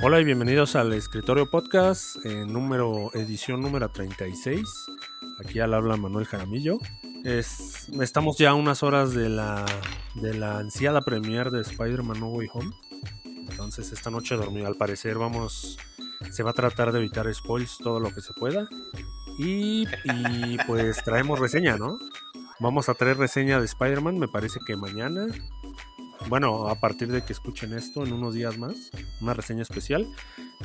Hola y bienvenidos al Escritorio Podcast, en número, edición número 36. Aquí al habla Manuel Jaramillo. Es, estamos ya unas horas de la, de la ansiada premiere de Spider-Man No Way Home. Entonces esta noche dormir, al parecer vamos, se va a tratar de evitar spoils todo lo que se pueda. Y, pues traemos reseña, ¿no? Vamos a traer reseña de Spider-Man, me parece que mañana bueno, a partir de que escuchen esto en unos días más, una reseña especial.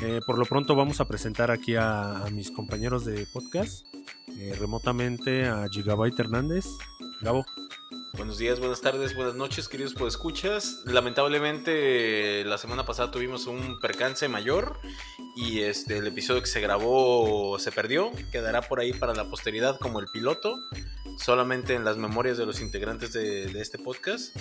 Eh, por lo pronto vamos a presentar aquí a, mis compañeros de podcast, eh, remotamente a Gigabyte Hernández. Gabo. Buenos días, buenas tardes, buenas noches, queridos escuchas. Lamentablemente la semana pasada tuvimos un percance mayor y este el episodio que se grabó se perdió. Quedará por ahí para la posteridad como el piloto solamente en las memorias de los integrantes de, este podcast.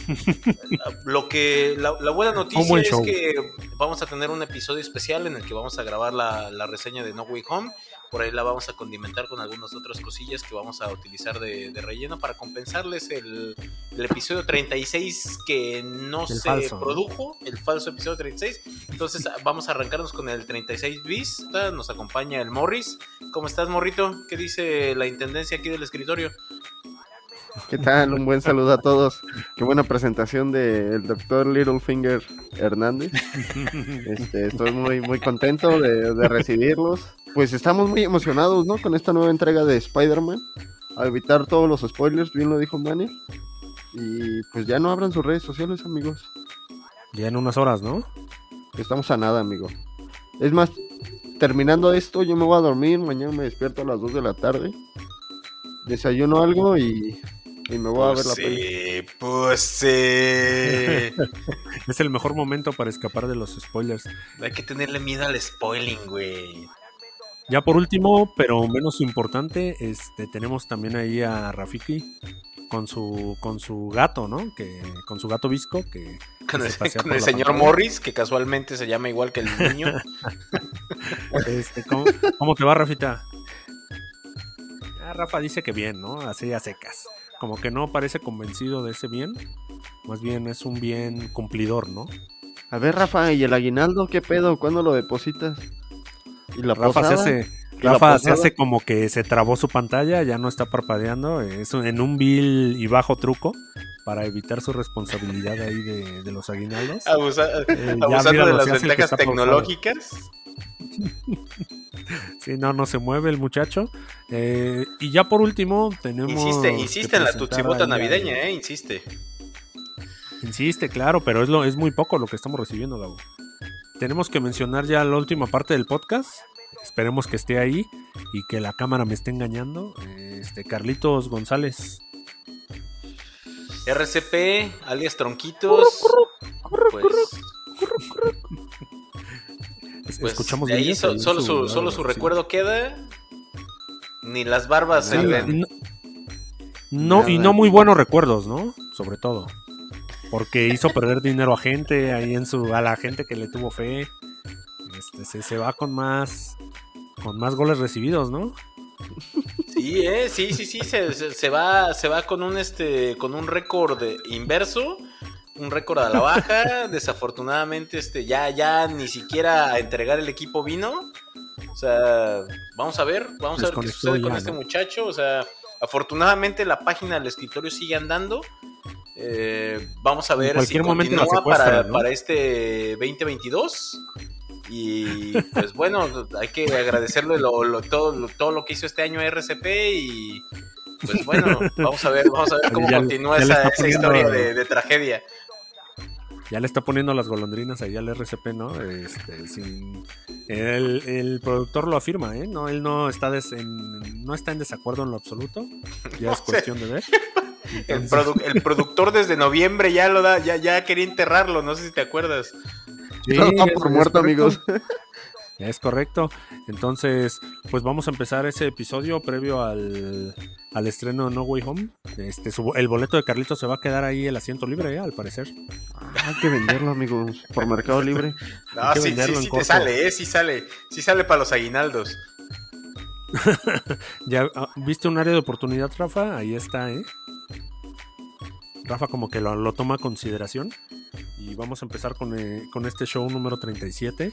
Lo que la, buena noticia es que vamos a tener un episodio especial en el que vamos a grabar la, reseña de No Way Home. Por ahí la vamos a condimentar con algunas otras cosillas que vamos a utilizar de, relleno para compensarles el, episodio 36 que no se produjo, el falso episodio 36. Entonces vamos a arrancarnos con el 36 bis. Nos acompaña el Morris. ¿Cómo estás, Morrito? ¿Qué dice la intendencia aquí del escritorio? ¿Qué tal? Un buen saludo a todos. Qué buena presentación del doctor Littlefinger Hernández. Este, estoy muy, muy contento de, recibirlos. Pues estamos muy emocionados, ¿no? Con esta nueva entrega de Spider-Man. A evitar todos los spoilers, bien lo dijo Manny. Y pues ya no abran sus redes sociales, amigos. Ya en unas horas, ¿no? Estamos a nada, amigo. Es más, terminando esto, yo me voy a dormir. Mañana me despierto a las 2 de la tarde. Desayuno algo y y me voy a ver la pues sí, Pues sí. es el mejor momento para escapar de los spoilers. Hay que tenerle miedo al spoiling, güey. Ya por último, pero menos importante, este tenemos también ahí a Rafiki con su con su gato, ¿no? Que con su gato visco que con, el, señor Morris, que casualmente se llama igual que el niño. Este, ¿cómo, ¿cómo, te va, Rafita? Ah, Rafa dice que bien, ¿no? Así a secas como que no parece convencido de ese bien. Más bien es un bien cumplidor, ¿no? A ver, Rafa, ¿y el aguinaldo qué pedo? ¿Cuándo lo depositas? ¿Y la Rafa se hace, Rafa se hace como que se trabó su pantalla, ya no está parpadeando, es en un vil y bajo truco para evitar su responsabilidad ahí de, los aguinaldos. Eh, abusando de las ventajas tecnológicas. Sí, no, no se mueve el muchacho. Eh, y ya por último tenemos... Insiste, insiste en la tutsibota navideña, ¿eh? Insiste. Insiste, claro, pero es, lo, es muy poco lo que estamos recibiendo, Gabo. Tenemos que mencionar ya la última parte del podcast. Esperemos que esté ahí y que la cámara me esté engañando. Este, Carlitos González. RCP, alias Tronquitos. Pues, pues, escuchamos de ahí solo, su, solo su recuerdo queda. Ni las barbas se ven. No, y no muy buenos recuerdos, ¿no? Sobre todo. Porque hizo perder dinero a gente, ahí en su, a la gente que le tuvo fe. Este, se, va con más, con más goles recibidos, ¿no? Sí, eh, sí, sí, sí, se, se, va, se va con un este, con un récord inverso un récord a la baja. Desafortunadamente, este, ya, ya ni siquiera a entregar el equipo vino. O sea, vamos a ver, vamos a ver qué sucede con este muchacho. O sea, afortunadamente la página del escritorio sigue andando. Eh, vamos a ver si continúa para, para este 2022. Y pues bueno, hay que agradecerle todo, todo lo que hizo este año RCP y pues bueno, vamos a ver, vamos a ver cómo continúa esa, historia de, tragedia ya le está poniendo las golondrinas ahí al RCP, ¿no? Este, sin, el, productor lo afirma, ¿eh? No, él no está, en, no está en desacuerdo en lo absoluto. Ya es cuestión de ver. El, productor desde noviembre ya lo da, ya, ya quería enterrarlo, no sé si te acuerdas. Sí, por muerto, amigos. Es correcto. Entonces, pues vamos a empezar ese episodio previo al, al estreno de No Way Home. Este, el boleto de Carlitos se va a quedar ahí el asiento libre, ¿eh? al parecer. Ah, hay que venderlo, amigos, por Mercado Libre. No, sí, sí, sí te sale, ¿eh? Sí sale. Sí sale para los aguinaldos. ¿Ya ah, viste un área de oportunidad, Rafa? Ahí está, ¿eh? Rafa como que lo, lo toma a consideración. Y vamos a empezar con, eh, con este show número 37.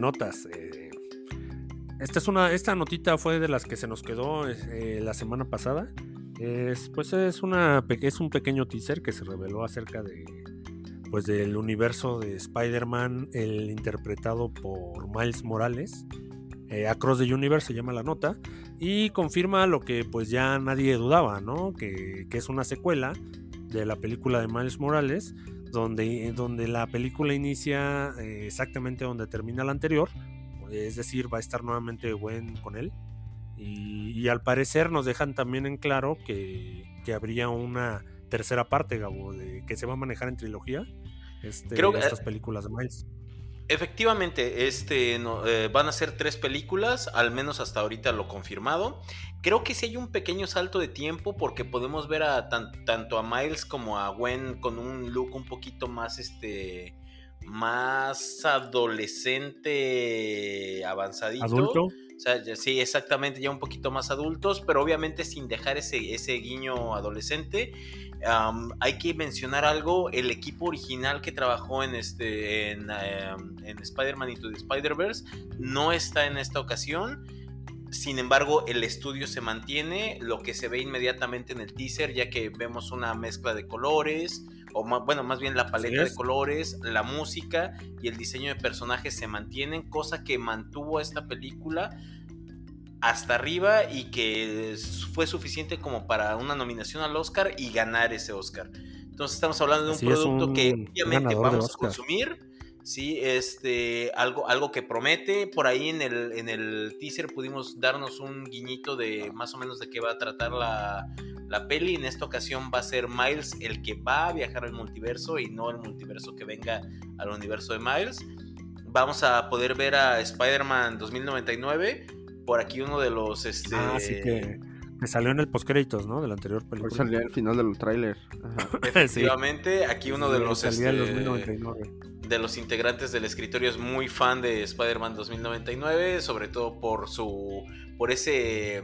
Notas. eh, esta es una, esta notita fue de las que se nos quedó eh, la semana pasada. Es, pues es una, es un pequeño teaser que se reveló acerca de, pues del universo de Spider-Man, el interpretado por Miles Morales. Eh, Across the Universe se llama la nota y confirma lo que pues ya nadie dudaba, ¿no? Que, que es una secuela de la película de Miles Morales, donde, donde la película inicia eh, exactamente donde termina la anterior, es decir, va a estar nuevamente Gwen con él. Y, y al parecer nos dejan también en claro que, que habría una tercera parte, Gabo, de, que se va a manejar en trilogía. Este, Creo que- estas películas de Miles. Efectivamente, este, no, eh, van a ser tres películas, al menos hasta ahorita lo confirmado. Creo que sí hay un pequeño salto de tiempo porque podemos ver a tan- tanto a Miles como a Gwen con un look un poquito más, este, más adolescente, avanzadito. Adulto. O sea, sí, exactamente, ya un poquito más adultos, pero obviamente sin dejar ese, ese guiño adolescente. Hay que mencionar algo, el equipo original que trabajó en, este, en, em, Spider-Man Into the Spider-Verse no está en esta ocasión. Sin embargo, el estudio se mantiene, lo que se ve inmediatamente en el teaser, ya que vemos una mezcla de colores, o ma- bueno, más bien la paleta de es. colores, la música y el diseño de personajes se mantienen, cosa que mantuvo esta película hasta arriba y que fue suficiente como para una nominación al Oscar y ganar ese Oscar. Entonces estamos hablando de un Así producto un que obviamente vamos a consumir. Sí, este, algo, algo que promete. Por ahí en el, en el teaser pudimos darnos un guiñito de más o menos de qué va a tratar la, la peli. En esta ocasión va a ser Miles el que va a viajar al multiverso y no el multiverso que venga al universo de Miles. Vamos a poder ver a Spider-Man 2099. Por aquí uno de los... Este, Ah, sí que, que salió en el postcréditos, ¿no? De la anterior Hoy película. salía el final del tráiler. Efectivamente, aquí uno de Sí, los... salía en este, 2099. de los integrantes del escritorio es muy fan de Spider-Man 2099, sobre todo por su por ese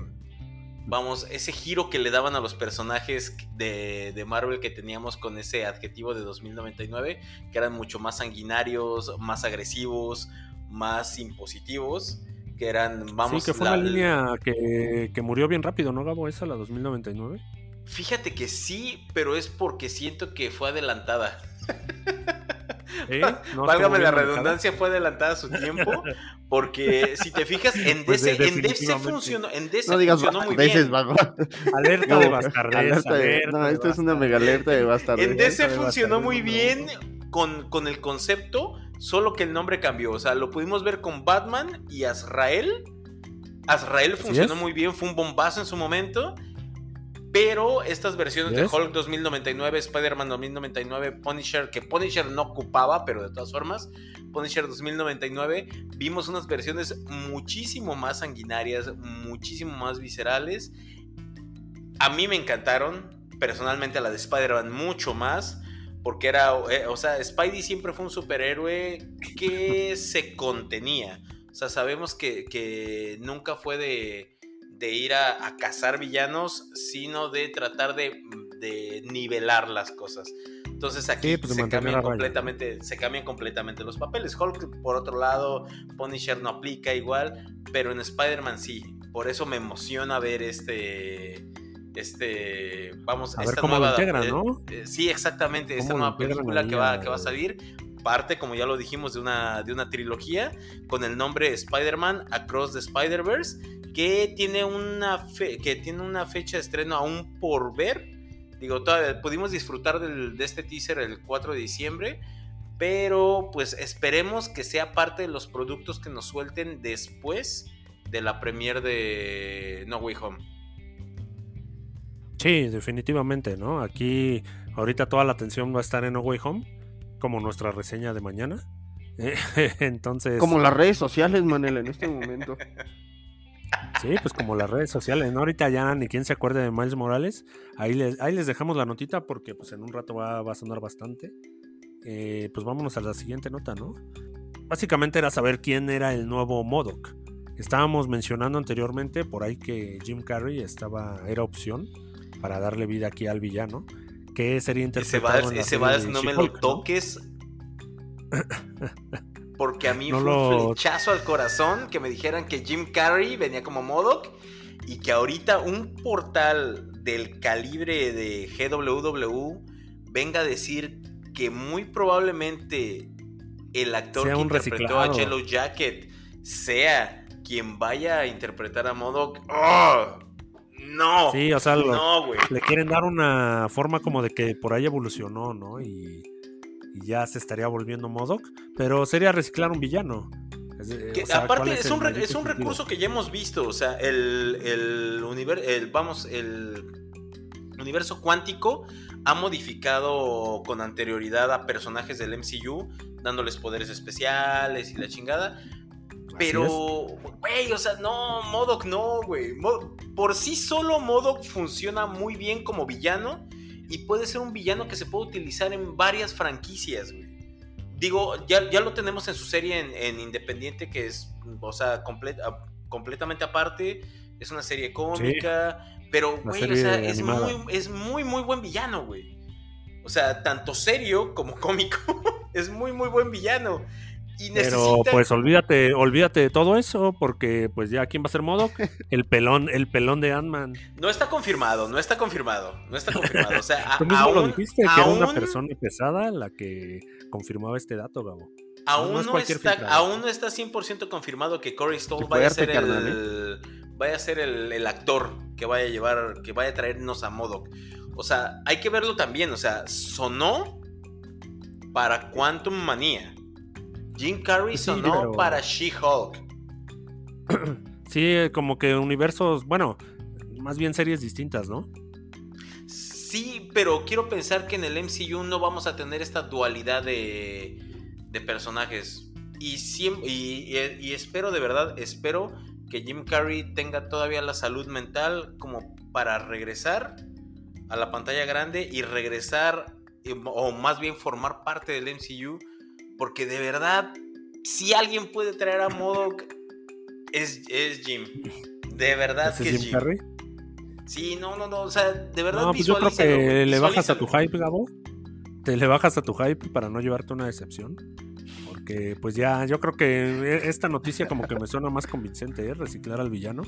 vamos, ese giro que le daban a los personajes de, de Marvel que teníamos con ese adjetivo de 2099, que eran mucho más sanguinarios, más agresivos, más impositivos, que eran, vamos, sí, que fue la- una línea que, que murió bien rápido, ¿no, Gabo? Esa, la 2099. Fíjate que sí, pero es porque siento que fue adelantada. ¿Eh? No, Válgame la redundancia, fue adelantada a su tiempo. Porque si te fijas, en Pues DC, de- en DC funcionó, en DC No digas funcionó muy veces, bien. Alerta de No, bastardez. alerta de- alerta No, de esto es una mega alerta de bastardez. En DC de funcionó muy bien con, con el concepto, solo que el nombre cambió. O sea, lo pudimos ver con Batman y Azrael. Azrael funcionó muy bien, fue un bombazo en su momento. Pero estas versiones de. Hulk 2099, Spider-Man 2099, Punisher, que Punisher no ocupaba, pero de todas formas, Punisher 2099, vimos unas versiones muchísimo más sanguinarias, muchísimo más viscerales. A mí me encantaron, personalmente a la de Spider-Man mucho más, porque era, eh, o sea, Spidey siempre fue un superhéroe que se contenía. O sea, sabemos que, que nunca fue de, de ir a, a cazar villanos, sino de tratar de, de nivelar las cosas. Entonces aquí pues, se, cambian completamente, se cambian completamente los papeles. Hulk, por otro lado, Punisher no aplica igual, pero en Spider-Man sí. Por eso me emociona ver este. Este. Vamos, a esta ver cómo nueva. integran, eh, ¿no? eh, sí, exactamente. Esta ¿Cómo lo nueva película que va, a- que va a salir. Parte, como ya lo dijimos, de una, de una trilogía con el nombre Spider-Man Across the Spider-Verse. Que tiene, una fe- que tiene una fecha de estreno aún por ver. Digo, todavía pudimos disfrutar del- de este teaser el 4 de diciembre. Pero pues esperemos que sea parte de los productos que nos suelten después de la premiere de No Way Home. Sí, definitivamente, ¿no? Aquí ahorita toda la atención va a estar en No Way Home, como nuestra reseña de mañana. Entonces, Como las redes sociales, Manel, en este momento. sí, pues como las redes sociales, ¿no? Ahorita ya ni quien se acuerde de Miles Morales. Ahí les, ahí les dejamos la notita porque pues en un rato va, va a sonar bastante. Eh, pues vámonos a la siguiente nota, ¿no? Básicamente era saber quién era el nuevo Modoc. Estábamos mencionando anteriormente por ahí que Jim Carrey estaba, era opción para darle vida aquí al villano. Que sería interpretado ese Vals no me lo toques. Porque a mí No fue lo- un flechazo al corazón que me dijeran que Jim Carrey venía como Modoc y que ahorita un portal del calibre de GWW venga a decir que muy probablemente el actor Sea que interpretó a. Yellow Jacket sea quien vaya a interpretar a Modoc. ¡Oh! No. Sí, o sea, lo- no, güey. le quieren dar una forma como de que por ahí evolucionó, ¿no? Y, y ya se estaría volviendo Modoc, pero sería reciclar un villano. Es de- Que o sea, ¿cuál aparte es un, es un recurso que ya hemos visto, o sea, el, el, univer- el- vamos, el universo cuántico ha modificado con anterioridad a personajes del MCU, dándoles poderes especiales y la chingada. Pero, güey, o sea, no, Modoc no, güey. Por sí solo Modoc funciona muy bien como villano y puede ser un villano que se puede utilizar en varias franquicias, güey. Digo, ya, ya lo tenemos en su serie en, en Independiente, que es, o sea, comple- a- completamente aparte. Es una serie cómica, pero, güey, o sea, es animada. muy, es muy, muy buen villano, güey. O sea, tanto serio como cómico. es muy, muy buen villano. Y Pero pues olvídate, olvídate de todo eso, porque pues ya quién va a ser Modoc, el pelón, el pelón de Ant-Man. No está confirmado, no está confirmado, no está confirmado. O sea, a- Tú mismo lo aún, dijiste, que era una persona pesada la que confirmaba este dato, Gabo. aún no es no cualquier está, filtrado. aún no está 100% confirmado que Corey Stoll vaya a ser carnal, el, vaya a ser el, el actor que vaya a llevar, que vaya a traernos a Modoc. O sea, hay que verlo también. O sea, sonó para Quantum Manía. Jim Carrey Sí, sonó pero- para She-Hulk. Sí, como que universos, bueno, más bien series distintas, ¿no? Sí, pero quiero pensar que en el MCU no vamos a tener esta dualidad de, de personajes. Y, siem- y, y- y espero, de verdad, espero que Jim Carrey tenga todavía la salud mental como para regresar a la pantalla grande y regresar, eh, o más bien formar parte del MCU. Porque de verdad, si alguien puede traer a Modoc, es, es Jim. De verdad Ese que es es Jim. Carrey. Sí, no, no, no, o sea, de verdad No, pues yo creo que le bajas a tu hype, Gabo. Te le bajas a tu hype para no llevarte una decepción. Porque pues ya, yo creo que e- esta noticia como que me suena más convincente, ¿eh? Reciclar al villano.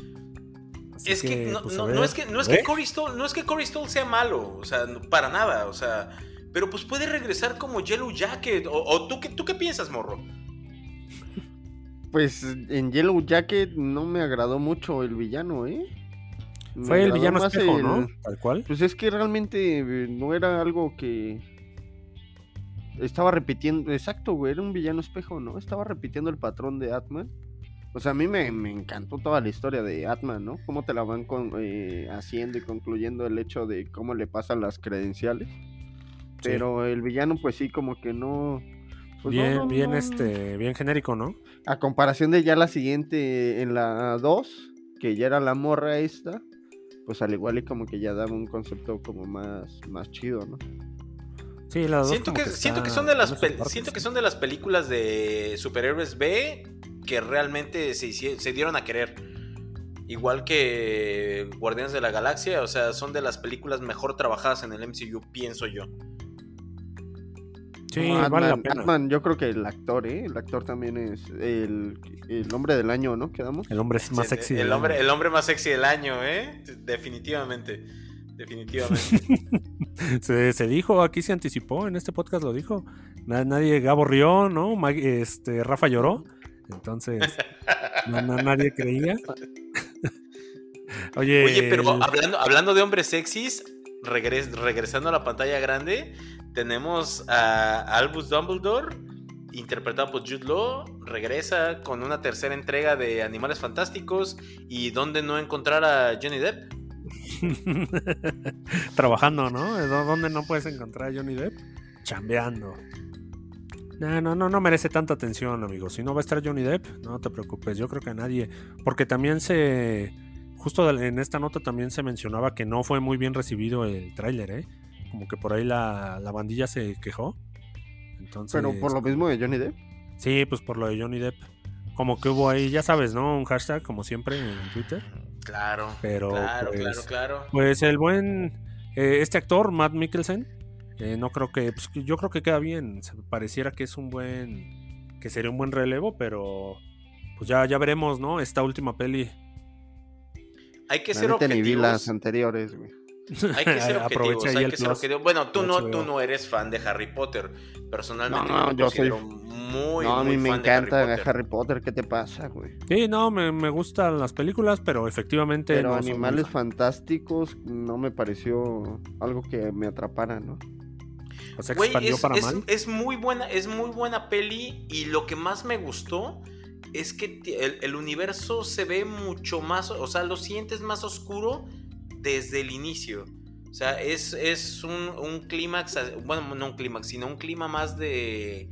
Así Es que, no, pues, es que no es ¿Eh? que Corey Stoll, no es que Corey Stoll sea malo, o sea, para nada, o sea, pero pues puede regresar como Yellow Jacket o, o tú qué tú qué piensas, morro? Pues en Yellow Jacket no me agradó mucho el villano, ¿eh? Me Fue el villano más espejo, el- ¿no? Tal cual. Pues es que realmente eh, no era algo que estaba repitiendo, exacto, güey, era un villano espejo, ¿no? Estaba repitiendo el patrón de Atman. O sea, a mí me, me encantó toda la historia de Atman, ¿no? Cómo te la van con- eh, haciendo y concluyendo el hecho de cómo le pasan las credenciales. Pero el villano, pues sí, como que no. pues bien, no, bien, no. este, bien genérico, ¿no? A comparación de ya la siguiente, en la 2, que ya era la morra esta, pues al igual y como que ya daba un concepto como más, más chido, ¿no? Sí, las dos Siento que, siento que son de las partes, siento que son de las películas de superhéroes B que realmente se, se dieron a querer. Igual que Guardianes de la Galaxia, o sea, son de las películas mejor trabajadas en el MCU, pienso yo. Sí, No, vale la Ant-Man- pena. Ant-Man, yo creo que el actor, ¿eh? El actor también es el, el hombre del año, ¿no? Quedamos. El hombre más Sí, sexy. el del hombre, año. el hombre más sexy del año, ¿eh? Definitivamente. Definitivamente. Se, se dijo, aquí se anticipó, en este podcast lo dijo. Na- Nadie, Gabo rió, ¿no? Mag- Este, Rafa lloró. Entonces, na- nadie creía. Oye, Oye, pero el- hablando, hablando de hombres sexys, regres- regresando a la pantalla grande, tenemos a Albus Dumbledore, interpretado por Jude Law, regresa con una tercera entrega de Animales Fantásticos y dónde no encontrar a Johnny Depp. trabajando, ¿no? ¿Dó- ¿Dónde no puedes encontrar a Johnny Depp? Chambeando. No, no, no, no merece tanta atención, amigo. Si no va a estar Johnny Depp, no te preocupes. Yo creo que nadie. Porque también se. Justo en esta nota también se mencionaba que no fue muy bien recibido el tráiler, ¿eh? Como que por ahí la, la bandilla se quejó. Entonces. Pero por lo mismo de Johnny Depp. Sí, pues por lo de Johnny Depp. Como que hubo ahí, ya sabes, ¿no? Un hashtag, como siempre, en Twitter. Claro, Pero, claro, pues, claro, claro. Pues el buen. eh, este actor, Matt Mikkelsen, eh, no creo que. pues, yo creo que queda bien. Pareciera que es un buen. que sería un buen relevo, pero. Pues ya, ya veremos, ¿no? Esta última peli. Hay que La ser ni vi las objetivos. anteriores, güey. Hay que ser objetivos. Hay que ser objetivos. Bueno, tú no, tú no eres fan de Harry Potter. Personalmente, No, no, yo soy- considero muy, no, a mí me de encanta Harry Potter. Harry Potter. ¿Qué te pasa, güey? Sí, no, me, me gustan las películas, pero efectivamente. Pero no Animales fan. Fantásticos no me pareció algo que me atrapara, ¿no? O sea, Güey, expandió es, para es- mal. es muy buena, es muy buena peli y lo que más me gustó es que el, el universo se ve mucho más, o sea, lo sientes más oscuro desde el inicio. O sea, es, es un, un clímax, bueno, no un clímax, sino un clima más de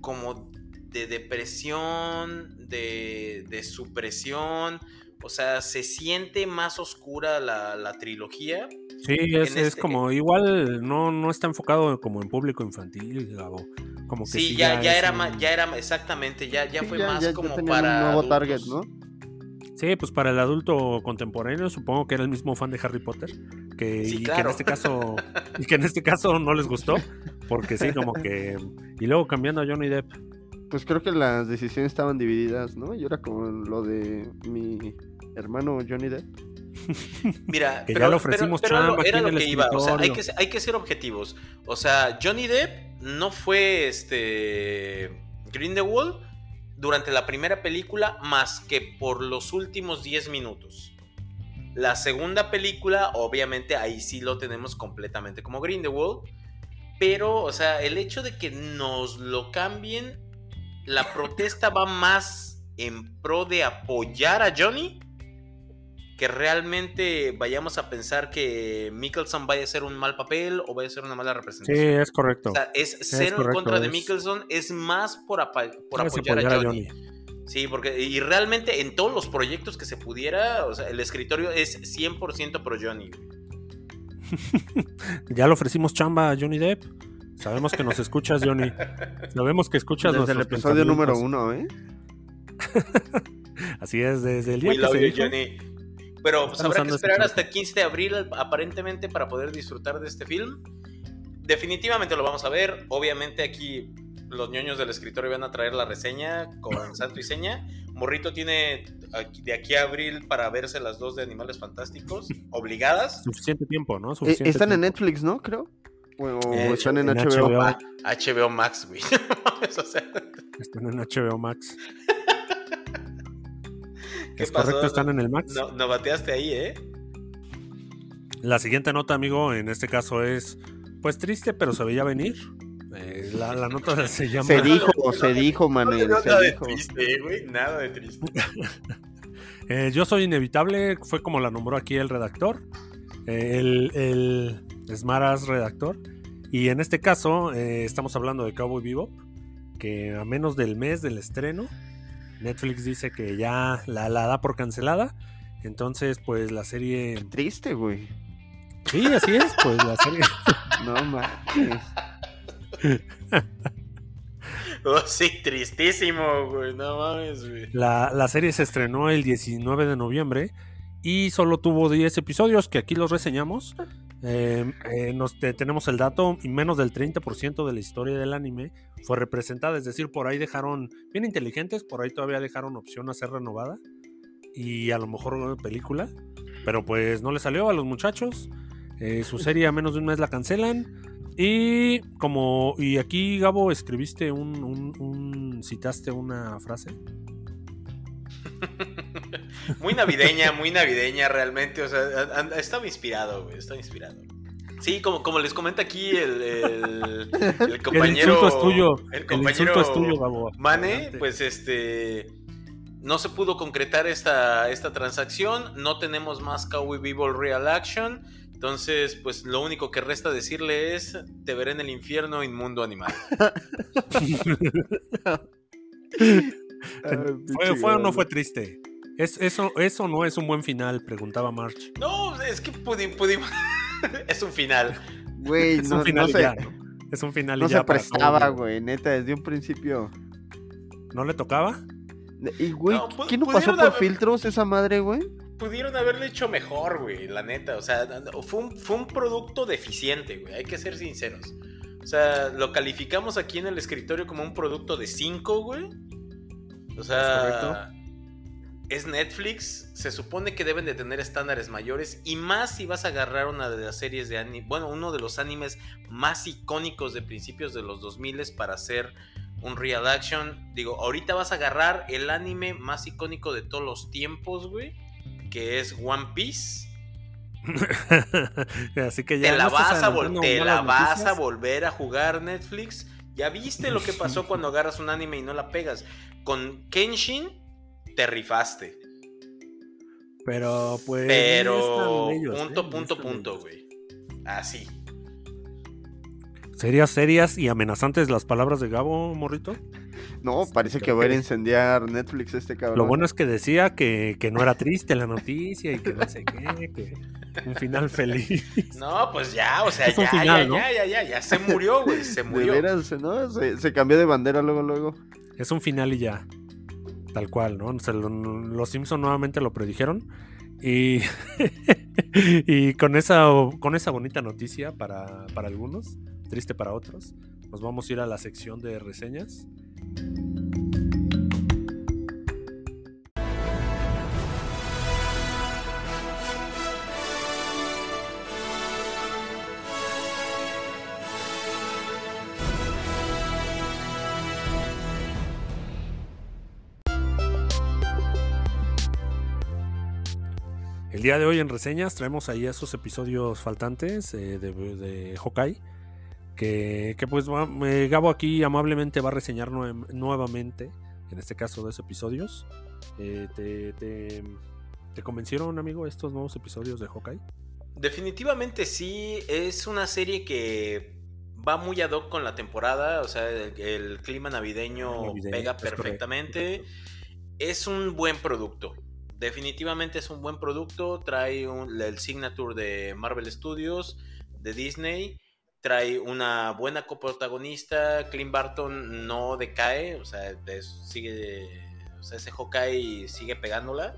como de depresión, de, de supresión. O sea, se siente más oscura la, la trilogía. Sí, es, es este- como igual no, no está enfocado como en público infantil, Gabo. Como que Sí, ya, ya, era un- más, ya era exactamente, ya, ya Sí, fue ya- más ya- como para un nuevo adultos. target, ¿no? Sí, pues para el adulto contemporáneo supongo que era el mismo fan de Harry Potter, que, Sí, y que en este caso y que en este caso no les gustó, porque sí, como que y luego cambiando a Johnny Depp. Pues creo que las decisiones estaban divididas, ¿no? Y era como lo de mi hermano Johnny Depp. Mira, Que ya pero, le ofrecimos pero- pero chamba era lo que iba. O sea, hay escritorio. que, hay que ser objetivos. O sea, Johnny Depp no fue este Grindelwald durante la primera película más que por los últimos 10 minutos. La segunda película, obviamente, ahí sí lo tenemos completamente como Grindelwald. Pero, o sea, el hecho de que nos lo cambien, la protesta va más en pro de apoyar a Johnny que realmente vayamos a pensar que Mickelson vaya a hacer un mal papel o vaya a ser una mala Sí, representación. es correcto. O sea, es ser en correcto, contra de Mickelson es más por, apa- por Debes apoyar, a Johnny. Sí, porque y realmente en todos los proyectos que se pudiera, o sea, el escritorio es 100% pro Johnny. Ya le ofrecimos chamba a Johnny Depp. Sabemos que nos escuchas, Johnny. Sabemos que escuchas Desde el episodio número uno, ¿eh? Así es, desde el día We que love se you, dijo. Johnny. Pero pues, habrá que esperar hasta el 15 de abril aparentemente para poder disfrutar de este film. Definitivamente lo vamos a ver. Obviamente aquí los ñoños del escritorio van a traer la reseña con santo y seña. Morrito tiene de aquí a abril para verse las dos de Animales Fantásticos, obligadas. Suficiente tiempo, ¿no? Eh, están en. Netflix, ¿no? Creo. O, o Eh, están en, en HBO. HBO. Ah, HBO Max, güey. O sea, Están en HBO Max. ¿Qué Es pasó? correcto, están en el Max. No, no bateaste ahí, ¿eh? La siguiente nota, amigo, en este caso es, pues triste, pero se veía venir. Eh, la, la nota se llama... Se dijo, se dijo, Manuel. nada Se de triste, güey. Nada de triste. Eh, Yo soy inevitable, fue como la nombró aquí el redactor, eh, el, el Smaras redactor. Y en este caso eh, estamos hablando de Cowboy Bebop, que a menos del mes del estreno, Netflix dice que ya la, la da por cancelada. Entonces, pues la serie... Triste, güey. Sí, así es, pues la serie... No mames. Oh, sí, tristísimo, güey. No mames, güey. La, la serie se estrenó el 19 de noviembre y solo tuvo 10 episodios que aquí los reseñamos. Eh, eh, nos, tenemos el dato y menos del 30% de la historia del anime fue representada, es decir, por ahí dejaron, bien inteligentes, por ahí todavía dejaron opción a ser renovada y a lo mejor una película, pero pues no le salió a los muchachos. Eh, su serie a menos de un mes la cancelan. Y como, y aquí Gabo escribiste un, un citaste una frase. muy navideña, muy navideña realmente. O sea, estaba inspirado, güey. Estaba inspirado. Sí, como, como les comenta aquí el, el, compañero. El es tuyo. El compañero es tuyo, Mane, pues este. No se pudo concretar esta, esta transacción. No tenemos más Cowboy Bebop Real Action. Entonces, pues lo único que resta decirle es: Te veré en el infierno, inmundo animal. ¿Fue, o no fue triste? Es, eso, eso no es un buen final, preguntaba March. No, es que pudimos. es un final. Güey, es un final ya, Es un final no se prestaba, güey, neta, desde un principio. ¿No le tocaba? Y, güey, ¿quién no pasó por filtros esa madre, güey? Pudieron haberle hecho mejor, güey, la neta. O sea, fue un, fue un producto deficiente, güey, hay que ser sinceros. O sea, lo calificamos aquí en el escritorio como un producto de 5, güey. O sea, es, Netflix, se supone que deben de tener estándares mayores y más si vas a agarrar una de las series de anime, bueno, uno de los animes más icónicos de principios de los 2000 para hacer un real action. Digo, ahorita vas a agarrar el anime más icónico de todos los tiempos, güey, que es One Piece. Así que ya te la, vas, a, te la vas a volver a jugar Netflix. Ya viste lo que pasó cuando agarras un anime y no la pegas. Con Kenshin te rifaste. Pero pues. Pero. punto, ¿eh? punto, punto, güey. Así. ¿Serias, serias y amenazantes las palabras de Gabo, morrito? No, parece que va a incendiar Netflix este cabrón. Lo bueno es que decía que, que, no era triste la noticia y que no sé qué, que un final feliz. No, pues ya, o sea, ya, ya, ya, ya, ya, ya, se murió, güey, se murió. De veras, ¿no? Se, se cambió de bandera luego, luego. Es un final y ya. Tal cual, ¿no? los Simpson nuevamente lo predijeron. Y, y con, esa, con esa bonita noticia para, para algunos, triste para otros, nos vamos a ir a la sección de reseñas. El día de hoy en reseñas traemos ahí esos episodios faltantes eh, de, de, Hawkeye. Que, pues Gabo aquí amablemente va a reseñar nuevamente, en este caso dos episodios. Eh, te, convencieron, amigo, estos nuevos episodios de Hawkeye? Definitivamente sí, es una serie que va muy ad hoc con la temporada, o sea, el, clima navideño, pega perfectamente. Es un buen producto. Definitivamente es un buen producto, trae el signature de Marvel Studios, de Disney, trae una buena coprotagonista, Clint Barton no decae, o sea, sigue, o sea, ese Hawkeye sigue pegándola.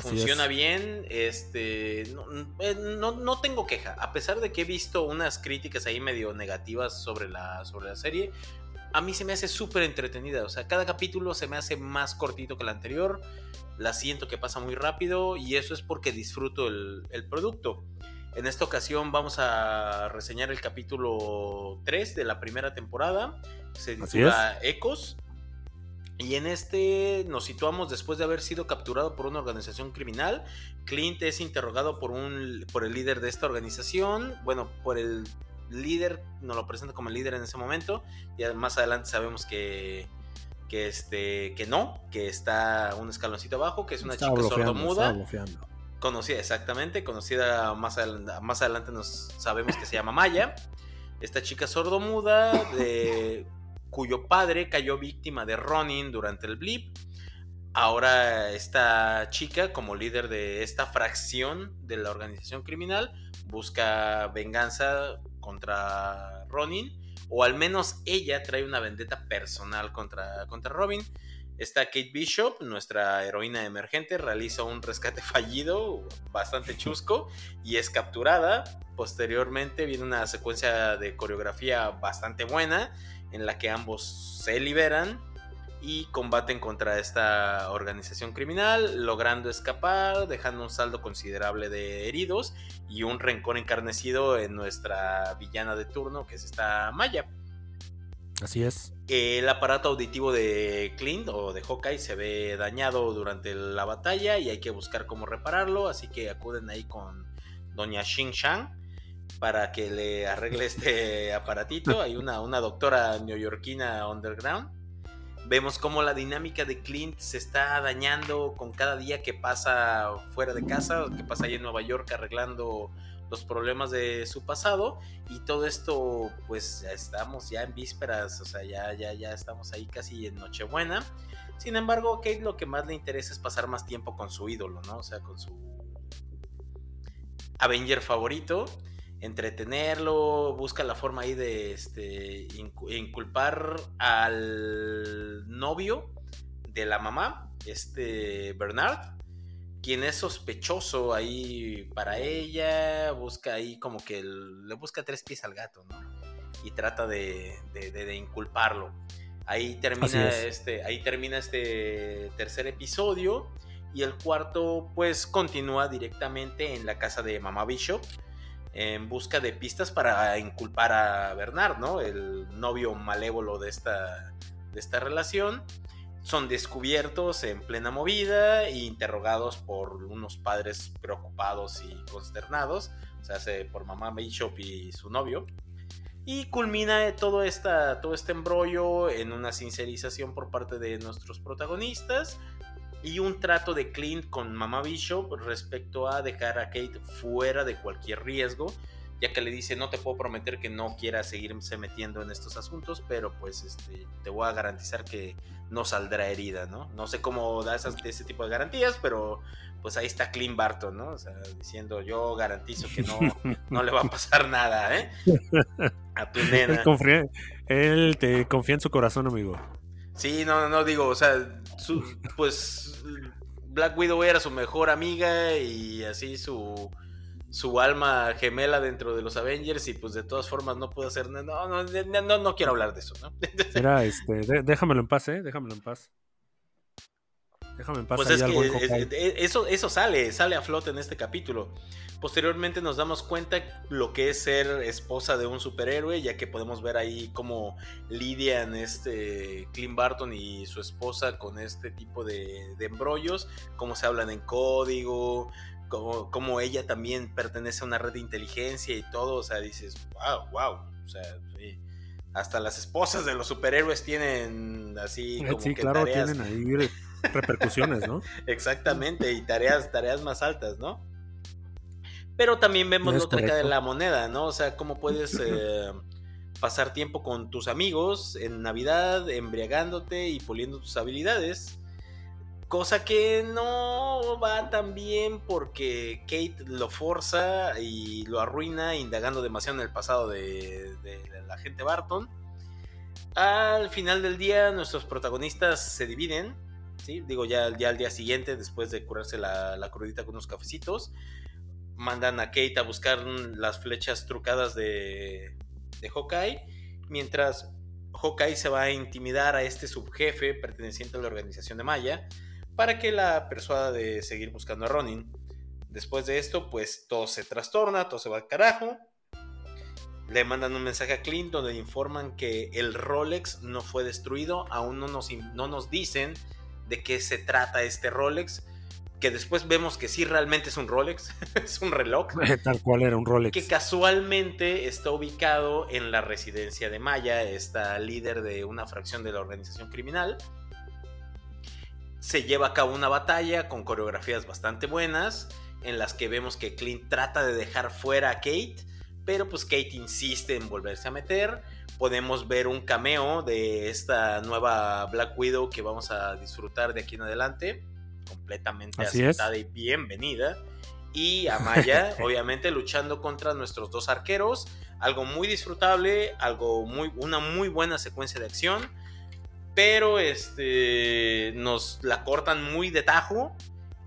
Funciona bien, este, eh, no, no, tengo queja, a pesar de que he visto unas críticas ahí medio negativas sobre la, sobre la serie, a mí se me hace súper entretenida. O sea, cada capítulo se me hace más cortito que el anterior. La siento que pasa muy rápido y eso es porque disfruto el, producto. En esta ocasión vamos a reseñar el capítulo 3 de la primera temporada. Se titula Ecos. Y en este nos situamos después de haber sido capturado por una organización criminal. Clint es interrogado por, un, por el líder de esta organización, bueno, por el líder, nos lo presenta como el líder en ese momento, y más adelante sabemos que, que, este, que no, que está un escaloncito abajo, que es una chica sordomuda. Conocida, exactamente, conocida más, adelante, más adelante nos sabemos que se llama Maya. Esta chica sordomuda, de, cuyo padre cayó víctima de Ronin durante el blip. Ahora esta chica, como líder de esta fracción de la organización criminal, busca venganza contra Ronin, o al menos ella trae una vendetta personal contra, contra Robin. Está Kate Bishop, nuestra heroína emergente, realiza un rescate fallido, bastante chusco, y es capturada. Posteriormente viene una secuencia de coreografía bastante buena, en la que ambos se liberan y combaten contra esta organización criminal, logrando escapar, dejando un saldo considerable de heridos y un rencor encarnecido en nuestra villana de turno, que es esta Maya. Así es. El aparato auditivo de Clint o de Hawkeye se ve dañado durante la batalla y hay que buscar cómo repararlo, así que acuden ahí con doña Xing Shang para que le arregle este aparatito. Hay una, una doctora neoyorquina underground Vemos cómo la dinámica de Clint se está dañando con cada día que pasa fuera de casa, que pasa ahí en Nueva York arreglando los problemas de su pasado y todo esto pues ya estamos ya en vísperas, o sea, ya ya ya estamos ahí casi en Nochebuena. Sin embargo, Kate lo que más le interesa es pasar más tiempo con su ídolo, ¿no? O sea, con su Avenger favorito entretenerlo, busca la forma ahí de este, inculpar al novio de la mamá, este Bernard, quien es sospechoso ahí para ella, busca ahí como que le busca tres pies al gato, ¿no? Y trata de, de, inculparlo. Ahí termina, este, ahí termina este tercer episodio y el cuarto pues continúa directamente en la casa de Mamá Bishop en busca de pistas para inculpar a Bernard, ¿no? El novio malévolo de esta, de esta relación. Son descubiertos en plena movida e interrogados por unos padres preocupados y consternados, o sea, por mamá Bishop y su novio. Y culmina todo, esta, todo este embrollo en una sincerización por parte de nuestros protagonistas, y un trato de Clint con Mamá Bishop respecto a dejar a Kate fuera de cualquier riesgo, ya que le dice no te puedo prometer que no quiera seguirse metiendo en estos asuntos, pero pues este, te voy a garantizar que no saldrá herida, ¿no? No sé cómo da esas, ese tipo de garantías, pero pues ahí está Clint Barton, ¿no? O sea, diciendo yo garantizo que no, no le va a pasar nada, ¿eh? A tu nena. él te confía en su corazón, amigo. Sí, no, no digo, o sea, pues Black Widow era su mejor amiga y así su, su alma gemela dentro de los Avengers y pues de todas formas no puedo hacer no, no, no, no quiero hablar de eso, ¿no? Mira, este, déjamelo en paz, ¿eh? Déjamelo en paz. Déjame paz. Pues es que eso, eso sale, sale a flote en este capítulo. Posteriormente nos damos cuenta lo que es ser esposa de un superhéroe, ya que podemos ver ahí cómo lidian este Clint Barton y su esposa con este tipo de, embrollos, cómo se hablan en código, cómo, ella también pertenece a una red de inteligencia y todo. O sea, dices, wow, wow. O sea, hasta las esposas de los superhéroes tienen así como sí, claro, tienen ahí repercusiones, ¿no? Exactamente, y tareas, tareas más altas, ¿no? Pero también vemos la otra cara de la moneda, ¿no? O sea, cómo puedes eh, pasar tiempo con tus amigos en Navidad, embriagándote y puliendo tus habilidades. Cosa que no va tan bien porque Kate lo forza y lo arruina indagando demasiado en el pasado de, la gente Barton. Al final del día nuestros protagonistas se dividen, digo ya, ya al día siguiente después de curarse la, la crudita con unos cafecitos mandan a Kate a buscar las flechas trucadas de, de Hawkeye, mientras Hawkeye se va a intimidar a este subjefe perteneciente a la organización de Maya para que la persuada de seguir buscando a Ronin. Después de esto, pues todo se trastorna, todo se va al carajo. Le mandan un mensaje a Clint donde informan que el Rolex no fue destruido, aún no nos, no nos dicen de qué se trata este Rolex, que después vemos que sí realmente es un Rolex, es un reloj. Tal cual era un Rolex. Que casualmente está ubicado en la residencia de Maya, esta líder de una fracción de la organización criminal. Se lleva a cabo una batalla con coreografías bastante buenas, en las que vemos que Clint trata de dejar fuera a Kate, pero pues Kate insiste en volverse a meter. Podemos ver un cameo de esta nueva Black Widow que vamos a disfrutar de aquí en adelante completamente aceptada y bienvenida. Y Amaya, obviamente, luchando contra nuestros dos arqueros. Algo muy disfrutable, algo muy, una muy buena secuencia de acción. pero este nos la cortan muy de tajo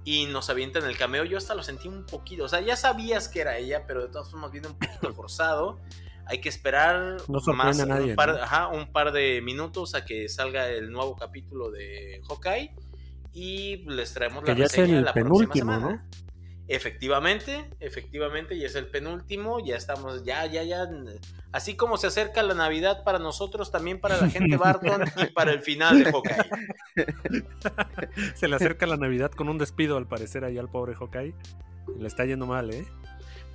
y nos avientan el cameo. Yo hasta lo sentí un poquito, o sea, ya sabías que era ella, pero de todas formas viene un poquito forzado. Hay que esperar más, un, par, ajá, un par de minutos a que salga el nuevo capítulo de Hawkeye y les traemos la reseña la próxima semana. ¿no? Efectivamente, efectivamente, y es el penúltimo, ya estamos, ya, ya, ya, así como se acerca la Navidad para nosotros, también para la gente Barton y para el final de Hawkeye. se le acerca la Navidad con un despido al parecer ahí al pobre Hawkeye, le está yendo mal, ¿eh?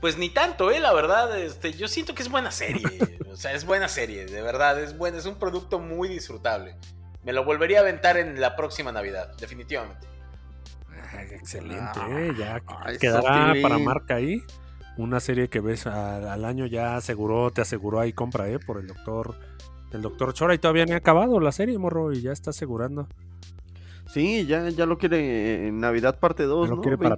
Pues ni tanto, eh, la verdad, este, yo siento que es buena serie, o sea, es buena serie, de verdad, es buena, es un producto muy disfrutable. Me lo volvería a aventar en la próxima Navidad, definitivamente excelente, ¿eh? ya quedará para marca ahí. Una serie que ves al año ya aseguró, te aseguró ahí compra, ¿eh? Por el doctor, el doctor Chora y todavía no ha acabado la serie, morro, y ya está asegurando. Sí, ya, ya lo quiere en Navidad parte 2, ¿no? Quiere para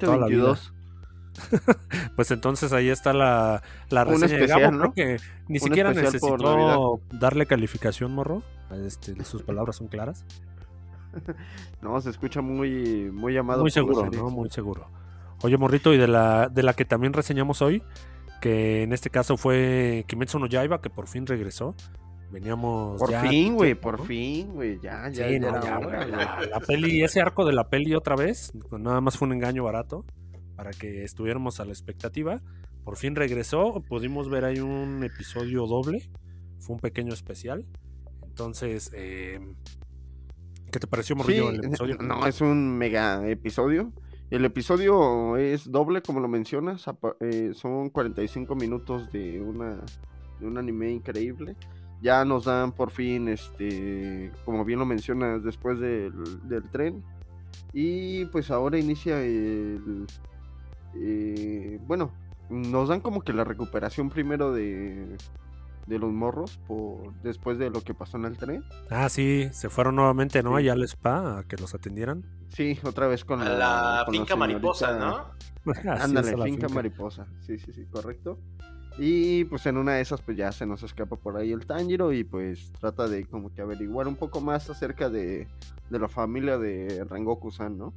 pues entonces ahí está la, la reseña de que ni siquiera necesitó darle calificación, morro. Este, sus palabras son claras. no, se escucha muy, muy llamado. Muy seguro, ¿no? Muy seguro. Oye, morrito, y de la, de la que también reseñamos hoy, que en este caso fue Kimetsu no Yaiba, que por fin regresó. Veníamos. Por fin, güey, por fin, güey, ya, ya. la, peli, ese arco de la peli otra vez, nada más fue un engaño barato para que estuviéramos a la expectativa. Por fin regresó, pudimos ver ahí un episodio doble, fue un pequeño especial. Entonces, eh, ¿Qué te pareció, Morrillo, el episodio? No, es un mega episodio. El episodio es doble, como lo mencionas. Eh, son 45 minutos de, una, de un anime increíble. Ya nos dan por fin, este, como bien lo mencionas, después del, tren. Y pues ahora inicia el... Eh, bueno, nos dan como que la recuperación primero de, de los morros por después de lo que pasó en el tren. Ah, sí, se fueron nuevamente, ¿no? Allá al spa a que los atendieran. Sí, otra vez con la, finca mariposa, ¿no? Ándale, finca, mariposa. Sí, sí, sí, correcto. Y pues en una de esas pues ya se nos escapa por ahí el Tanjiro y pues trata de como que averiguar un poco más acerca de, de la familia de Rengoku-san, ¿no?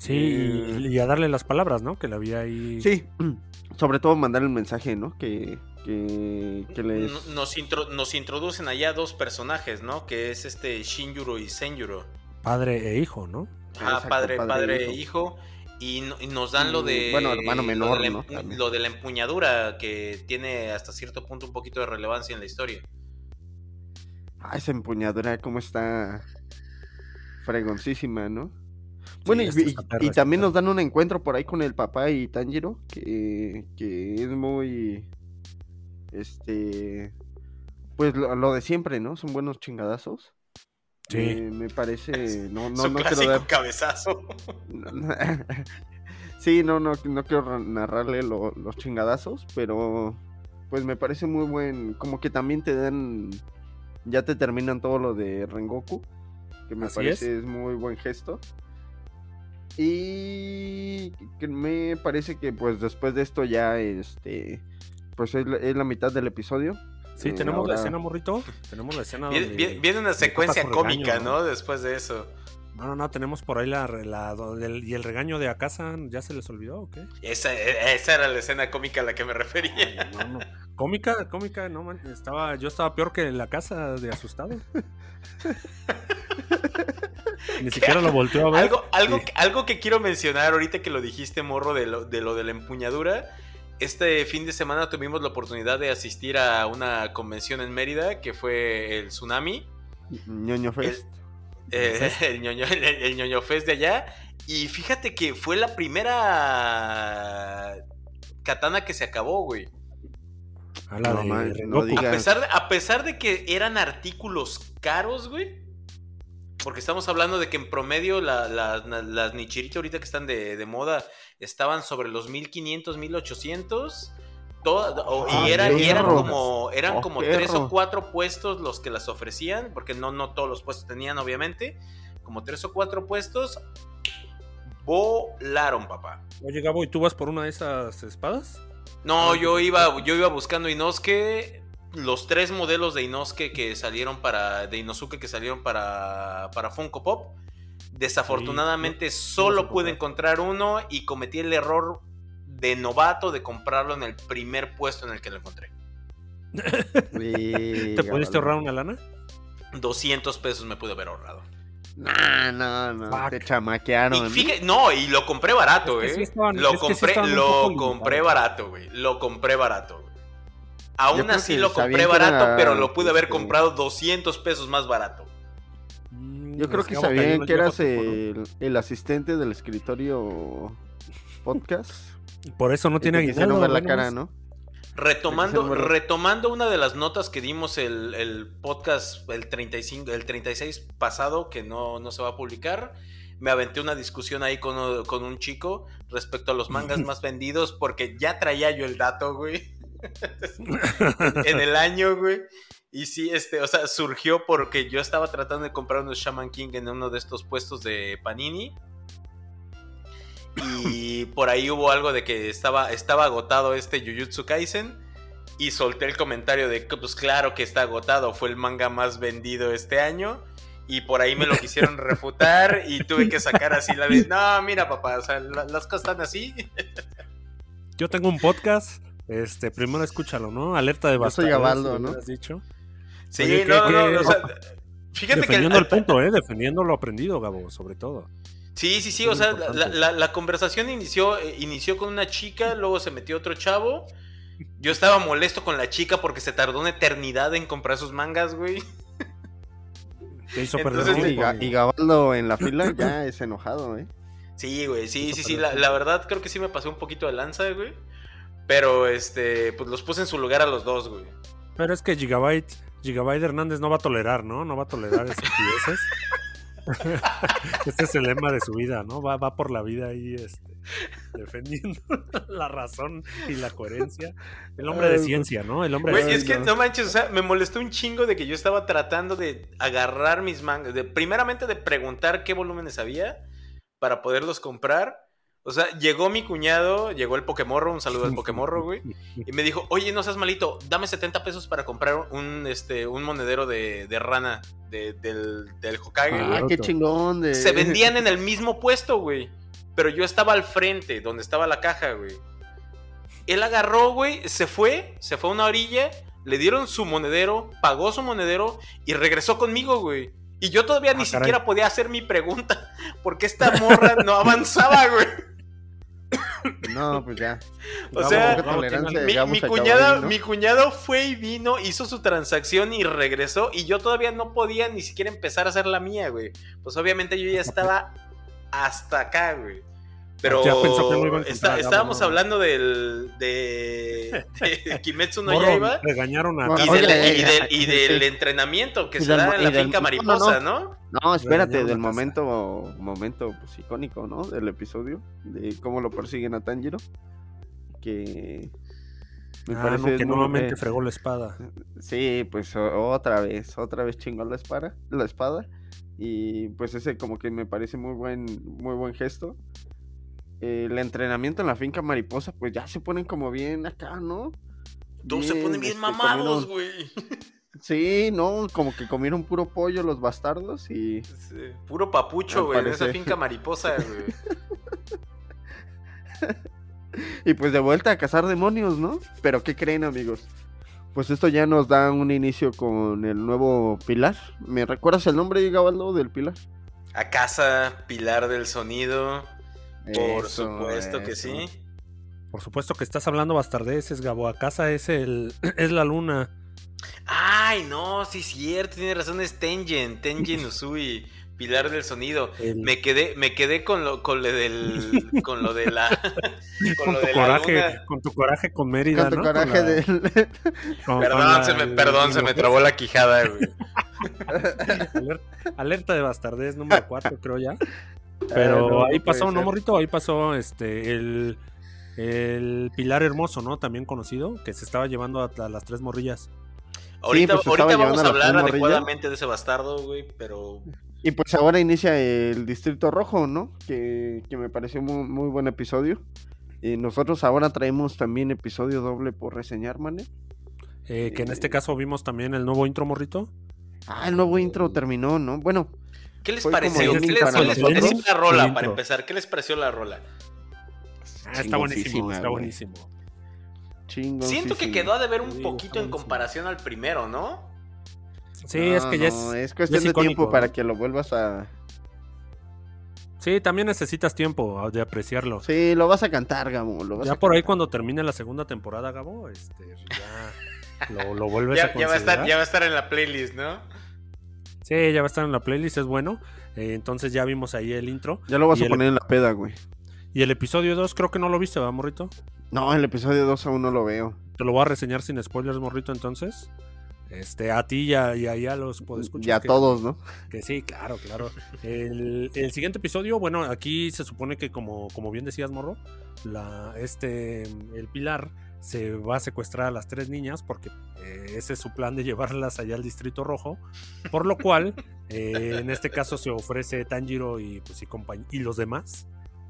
Sí, y eh, a darle las palabras, ¿no? Que le había ahí... Sí, sobre todo mandar el mensaje, ¿no? Que, que, les... Nos, nos introducen allá dos personajes, ¿no? Que es este Shinjuro y Senjuro. Padre e hijo, ¿no? Ah, padre, padre, e hijo. Y, nos dan lo de. Bueno, hermano menor, lo de, ¿no? lo de la empuñadura, que tiene hasta cierto punto un poquito de relevancia en la historia. Ah, esa empuñadura, cómo está fregoncísima, ¿no? Bueno, y, también nos dan un encuentro por ahí con el papá y Tanjiro, que, que es muy este, pues lo, de siempre, ¿no? Son buenos chingadazos. Sí. me parece, no, no, no quiero dar cabezazo. sí, no, no, no quiero narrarle los chingadazos, pero pues me parece muy buen, como que también te dan, ya te terminan todo lo de Rengoku, que me parece es. muy buen gesto. Y que me parece que pues después de esto ya este pues es la, mitad del episodio. Sí, eh, tenemos la escena, morrito. Tenemos la escena. Viene, una secuencia cómica, ¿no? Después de eso. No, no, no, tenemos por ahí la, y el regaño de Akasa, ¿ya se les olvidó o qué? Esa, e, esa era la escena cómica a la que me refería. no, no. Cómica, cómica, no, man, estaba, yo estaba peor que en la casa de asustado. Ni siquiera lo volteó a ver. Algo, algo, algo que quiero mencionar ahorita que lo dijiste, morro, de lo de, lo de la empuñadura este fin de semana tuvimos la oportunidad de asistir a una convención en Mérida que fue el Tsunami. ñoño Fest. El, ñoño, Fest de allá. Y fíjate que fue la primera katana que se acabó, güey. A, pesar de, a pesar de que eran artículos caros, güey. Porque estamos hablando de que en promedio las Nichirito ahorita que están de, moda estaban sobre los 1500, 1800. Todo, y, ah, eran, como eran oh, como tres o cuatro puestos los que las ofrecían, porque no, no todos los puestos tenían, obviamente. Como tres o cuatro puestos. Volaron, papá. Oye, Gabo, ¿y tú vas por una de esas espadas? No, yo iba, yo iba buscando Inosuke los tres modelos de Inosuke que salieron para. de Inosuke que salieron para. para Funko Pop. Desafortunadamente solo pude encontrar uno y cometí el error de novato de comprarlo en el primer puesto en el que lo encontré. ¿Te pudiste ahorrar una lana? 200 pesos me pude haber ahorrado. No, no, no, te chamaquearon. Y fíjate, no, y lo compré barato, eh. lo compré, lo compré barato, güey. Lo compré barato, Aún así lo compré barato, pero lo pude haber comprado 200 pesos más barato. Mm, Yo creo que sabían que eras el, el, asistente del escritorio podcast. Por eso no tiene aguinaldo. ver la cara, ¿no? Retomando, retomando una de las notas que dimos el, el, podcast, el 35, el 36 pasado, que no, no se va a publicar, me aventé una discusión ahí con, con un chico respecto a los mangas más vendidos, porque ya traía yo el dato, güey. En el año, güey. Y sí, este, o sea, surgió porque yo estaba tratando de comprar unos Shaman King en uno de estos puestos de Panini. Y por ahí hubo algo de que estaba, estaba agotado este Jujutsu Kaisen. Y solté el comentario de que, pues claro que está agotado, fue el manga más vendido este año. Y por ahí me lo quisieron refutar y tuve que sacar así la de, no, mira papá, o sea, las cosas están así. Yo tengo un podcast, este, primero escúchalo, ¿no? Alerta de bastante. Yo soy Gabaldo, ¿no? Has dicho? Sí, no, no, o sea, fíjate defendiendo el punto, ¿eh? Defendiendo lo aprendido, Gabo, sobre todo. Sí, sí, sí, o sea, la, conversación inició, eh, inició con una chica, luego se metió otro chavo. Yo estaba molesto con la chica porque se tardó una eternidad en comprar sus mangas, güey. Te hizo perder y, Gabaldo en la fila ya es enojado, ¿eh? Sí, güey, sí, sí, sí, la, la, verdad creo que sí me pasó un poquito de lanza, güey. Pero, este, pues los puse en su lugar a los dos, güey. Pero es que Gigabyte, Gigabyte Hernández no va a tolerar, ¿no? No va a tolerar estupideces. este es el lema de su vida, ¿no? Va, va por la vida ahí este, defendiendo la razón y la coherencia. El hombre de ciencia, ¿no? El hombre es que no manches, o sea, me molestó un chingo de que yo estaba tratando de agarrar mis mangas, de primeramente de preguntar qué volúmenes había para poderlos comprar o sea, llegó mi cuñado, llegó el Pokemorro, un saludo al Pokemorro, güey. Y me dijo, oye, no seas malito, dame 70 pesos para comprar un, este, un monedero de, rana del, del Hokage. Ah, qué chingón. De... Se vendían en el mismo puesto, güey. Pero yo estaba al frente, donde estaba la caja, güey. Él agarró, güey, se fue, se fue a una orilla, le dieron su monedero, pagó su monedero y regresó conmigo, güey. Y yo todavía ni ah, siquiera podía hacer mi pregunta, porque esta morra no avanzaba, güey. No, pues ya. O sea, mi, cuñado, mi cuñado fue y vino, hizo su transacción y regresó. Y yo todavía no podía ni siquiera empezar a hacer la mía, güey. Pues obviamente yo ya estaba hasta acá, güey. Pero estábamos hablando del de, de Kimetsu no Yaiba regañaron a y, del, entrenamiento que se da en la finca mariposa, ¿no? No, espérate, del momento momento pues, icónico, ¿no? Del episodio de cómo lo persiguen a Tanjiro que me ah, parece que nuevamente fregó la espada. Sí, pues otra vez, otra vez chingó la espada, la espada y pues ese como que me parece muy buen muy buen gesto el entrenamiento en la finca mariposa, pues ya se ponen como bien acá, ¿no? Todos se ponen bien este, mamados, güey. Sí, no, como que comieron puro pollo los bastardos y. puro papucho, güey, en esa finca mariposa, güey. y pues de vuelta a cazar demonios, ¿no? Pero ¿qué creen, amigos? Pues esto ya nos da un inicio con el nuevo pilar. ¿Me recuerdas el nombre, Gabaldo, del pilar? A casa, pilar del sonido. Por supuesto que sí. Por supuesto que estás hablando bastardeces, Gabo. A casa es el es la luna. Ay, no, sí es cierto, tiene razón, es Tengen, Tengen Usui, pilar del sonido. Me quedé, me quedé con lo, con lo del, con lo de la, con, tu coraje, con tu coraje con Mérida, con tu coraje del... perdón, se me, perdón, se me trabó la quijada, güey. Alerta, de bastardez número 4, creo ya. Pero ahí pasó, ¿no, morrito? Ahí pasó este el, el Pilar Hermoso, ¿no? También conocido, que se estaba llevando a, las tres morrillas. Ahorita, pues, ahorita vamos a hablar adecuadamente de ese bastardo, güey, pero... Y pues ahora inicia el Distrito Rojo, ¿no? Que, que me pareció muy, muy buen episodio. Y nosotros ahora traemos también episodio doble por reseñar, mané. Eh, que en este caso vimos también el nuevo intro, morrito. Ah, el nuevo intro terminó, ¿no? Bueno, ¿Qué les Fue pareció? ¿Qué les, para pareció la rola, para empezar? ¿Qué les pareció la rola? Ah, está buenísimo, está buenísimo. chingón. Siento que quedó a deber un Sí, poquito en comparación al primero, ¿no? Sí, es que ya es. es cuestión es de tiempo para que lo vuelvas a. Sí, también necesitas tiempo ah, de apreciarlo. Sí, lo vas a cantar, Gabo. Lo vas Ya a por ahí cuando termine la segunda temporada, Gabo, este, ya lo, lo vuelves a Ya, ya va a estar, considerar. ya va a estar en la playlist, ¿no? Sí, ya va a estar en la playlist, es bueno. Eh, entonces ya vimos ahí el intro. Ya lo vas y a el- poner en la peda, güey. Y el episodio 2 creo que no lo viste, ¿verdad, morrito? No, el episodio 2 aún no lo veo. Te lo voy a reseñar sin spoilers, morrito, entonces. Este, a ti y a, y a los podescuchas Ya que- todos, ¿no? Que sí, claro, claro. El, el siguiente episodio, bueno, aquí se supone que como, como bien decías, Morro, la, este, el Pilar se va a secuestrar a las tres niñas porque eh, ese es su plan de llevarlas allá al Distrito Rojo, por lo cual, eh, en este caso se ofrece Tanjiro y, pues, y, compañ- y los demás.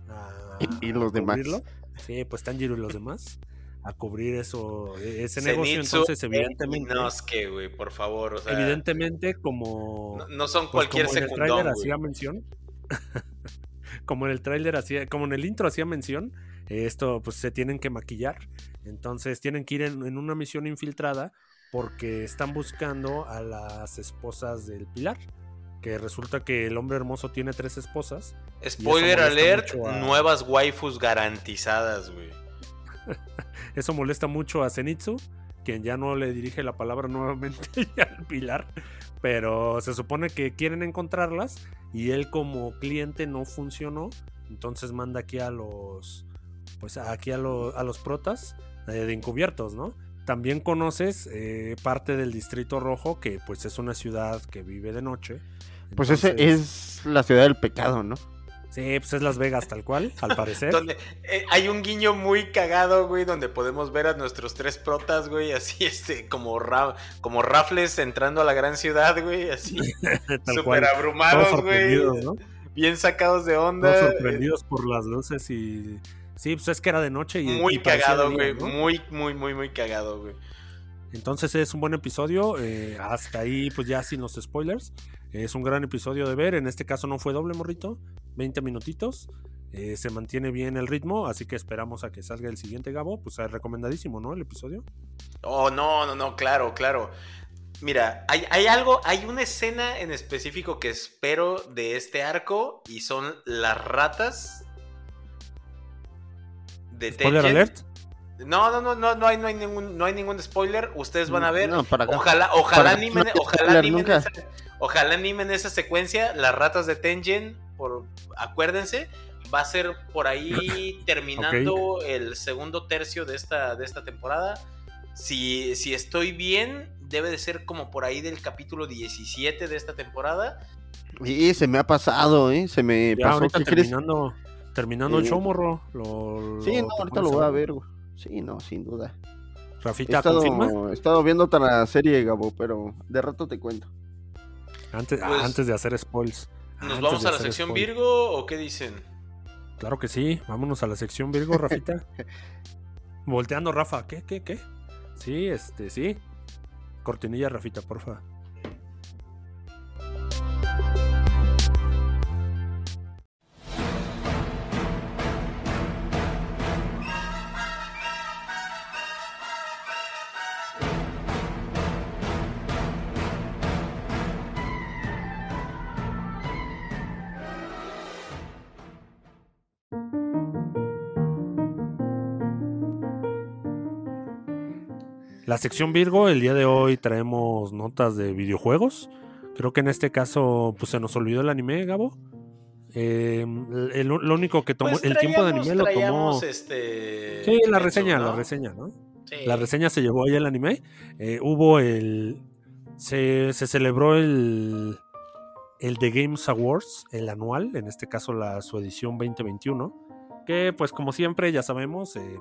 a- Y- los a demás. cubrirlo. Sí, pues Tanjiro y los demás a cubrir eso, e- ese Zenitsu negocio, entonces evidentemente, Inosuke, güey, por favor. O sea, evidentemente como... no, no son Pues cualquier como en el secundón, tráiler güey. hacía mención. como en el tráiler hacía, como en el intro hacía mención, esto pues se tienen que maquillar. Entonces tienen que ir en, en una misión infiltrada porque están buscando a las esposas del Pilar. Que resulta que el hombre hermoso tiene tres esposas. Spoiler alert, a- nuevas waifus garantizadas, güey. Eso molesta mucho a Zenitsu, quien ya no le dirige la palabra nuevamente al Pilar. Pero se supone que quieren encontrarlas y él como cliente no funcionó. Entonces manda aquí a los. Pues aquí a, lo- a los protas eh, de encubiertos, ¿no? También conoces eh, parte del Distrito Rojo, que pues es una ciudad que vive de noche. Pues ese es la ciudad del pecado, ¿no? Sí, pues es Las Vegas tal cual, al parecer. Donde eh, hay un guiño muy cagado, güey, donde podemos ver a nuestros tres protas, güey, así, este, como, ra- como rafles entrando a la gran ciudad, güey, así, súper abrumados, güey, bien sacados de onda. sorprendidos por las luces y. Sí, pues es que era de noche y. Muy y cagado, güey, muy, muy, muy, muy cagado, güey. Entonces es un buen episodio. eh, hasta ahí, pues ya sin los spoilers. Es un gran episodio de ver. En este caso no fue doble morrito. 20 minutitos. eh, se mantiene bien el ritmo. Así que esperamos a que salga el siguiente Gabo. Pues es recomendadísimo, ¿no? El episodio. Oh, no, no, no, claro, claro. Mira, hay, hay algo, hay una escena en específico que espero de este arco y son las ratas de Spoiler Tengen. alert. No, no, no, no, no hay, no hay ningún, no hay ningún spoiler. Ustedes van a ver. No, para acá. Ojalá, ojalá para- animen, no ojalá spoiler animen nunca. esa, ojalá animen esa secuencia. Las ratas de Tengen, por, acuérdense, va a ser por ahí terminando el segundo tercio de esta, de esta temporada. Si, si estoy bien, debe de ser como por ahí del capítulo 17 de esta temporada. Y se me ha pasado, ¿eh? Se me Ya pasó. ahorita ¿Qué crees? Terminando, terminando el Eh, show, morro. Lo, Sí, lo- no, ahorita lo voy a ver, güey. Sí, no, sin duda. He Rafita, estado, confirma. he estado viendo otra serie, Gabo, pero de rato te cuento. Antes, Pues, antes de hacer spoils. ¿Nos vamos a la sección spoil. Virgo o qué dicen? Claro que sí, vámonos a la sección Virgo, Rafita. Volteando, Rafa, ¿qué, qué, qué? Sí, este, sí. Cortinilla, Rafita, porfa. La sección Virgo, el día de hoy traemos notas de videojuegos. Creo que en este caso, pues se nos olvidó el anime, Gabo. Eh, el- lo único que tomó, Pues el tiempo de anime lo tomó. este, Sí, la reseña, ¿no? la reseña, ¿no? Sí. La reseña se llevó ahí el anime. Eh, hubo el. Se, se celebró el. El The Games Awards, el anual, en este caso la, su edición 2021. Que, pues, como siempre, ya sabemos. eh,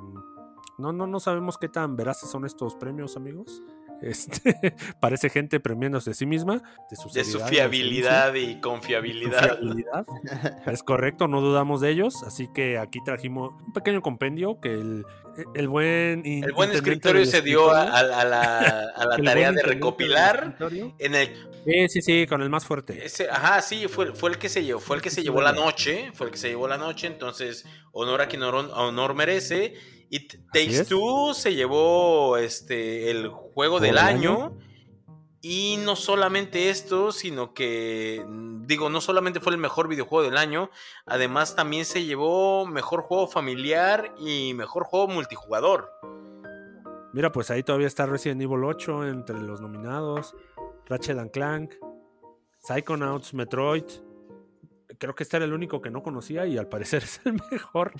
no, no, no sabemos qué tan veraces son estos premios, amigos. Este, parece gente premiándose a sí misma de su, De su seriedad fiabilidad y su confiabilidad. fiabilidad. Es correcto, no dudamos de ellos. Así que aquí trajimos un pequeño compendio que el, el buen. El buen escritorio se dio a, escritorio, a- a la, a la tarea de recopilar en el Sí, sí, sí, con el más fuerte. Ese- ajá, sí, fue, fue el que se llevó, fue el que se llevó la noche, fue el que se llevó la noche, entonces honor a quien honor, honor merece. Y T- Takes es. Two se llevó este el juego del año. Y no solamente esto, sino que, mm, digo, no solamente fue el mejor videojuego del año, además también se llevó mejor juego familiar y mejor juego multijugador. Mira, pues ahí todavía está Resident Evil 8 entre los nominados. Ratchet and Clank, Psychonauts, Metroid. Creo que este era el único que no conocía y al parecer es el mejor.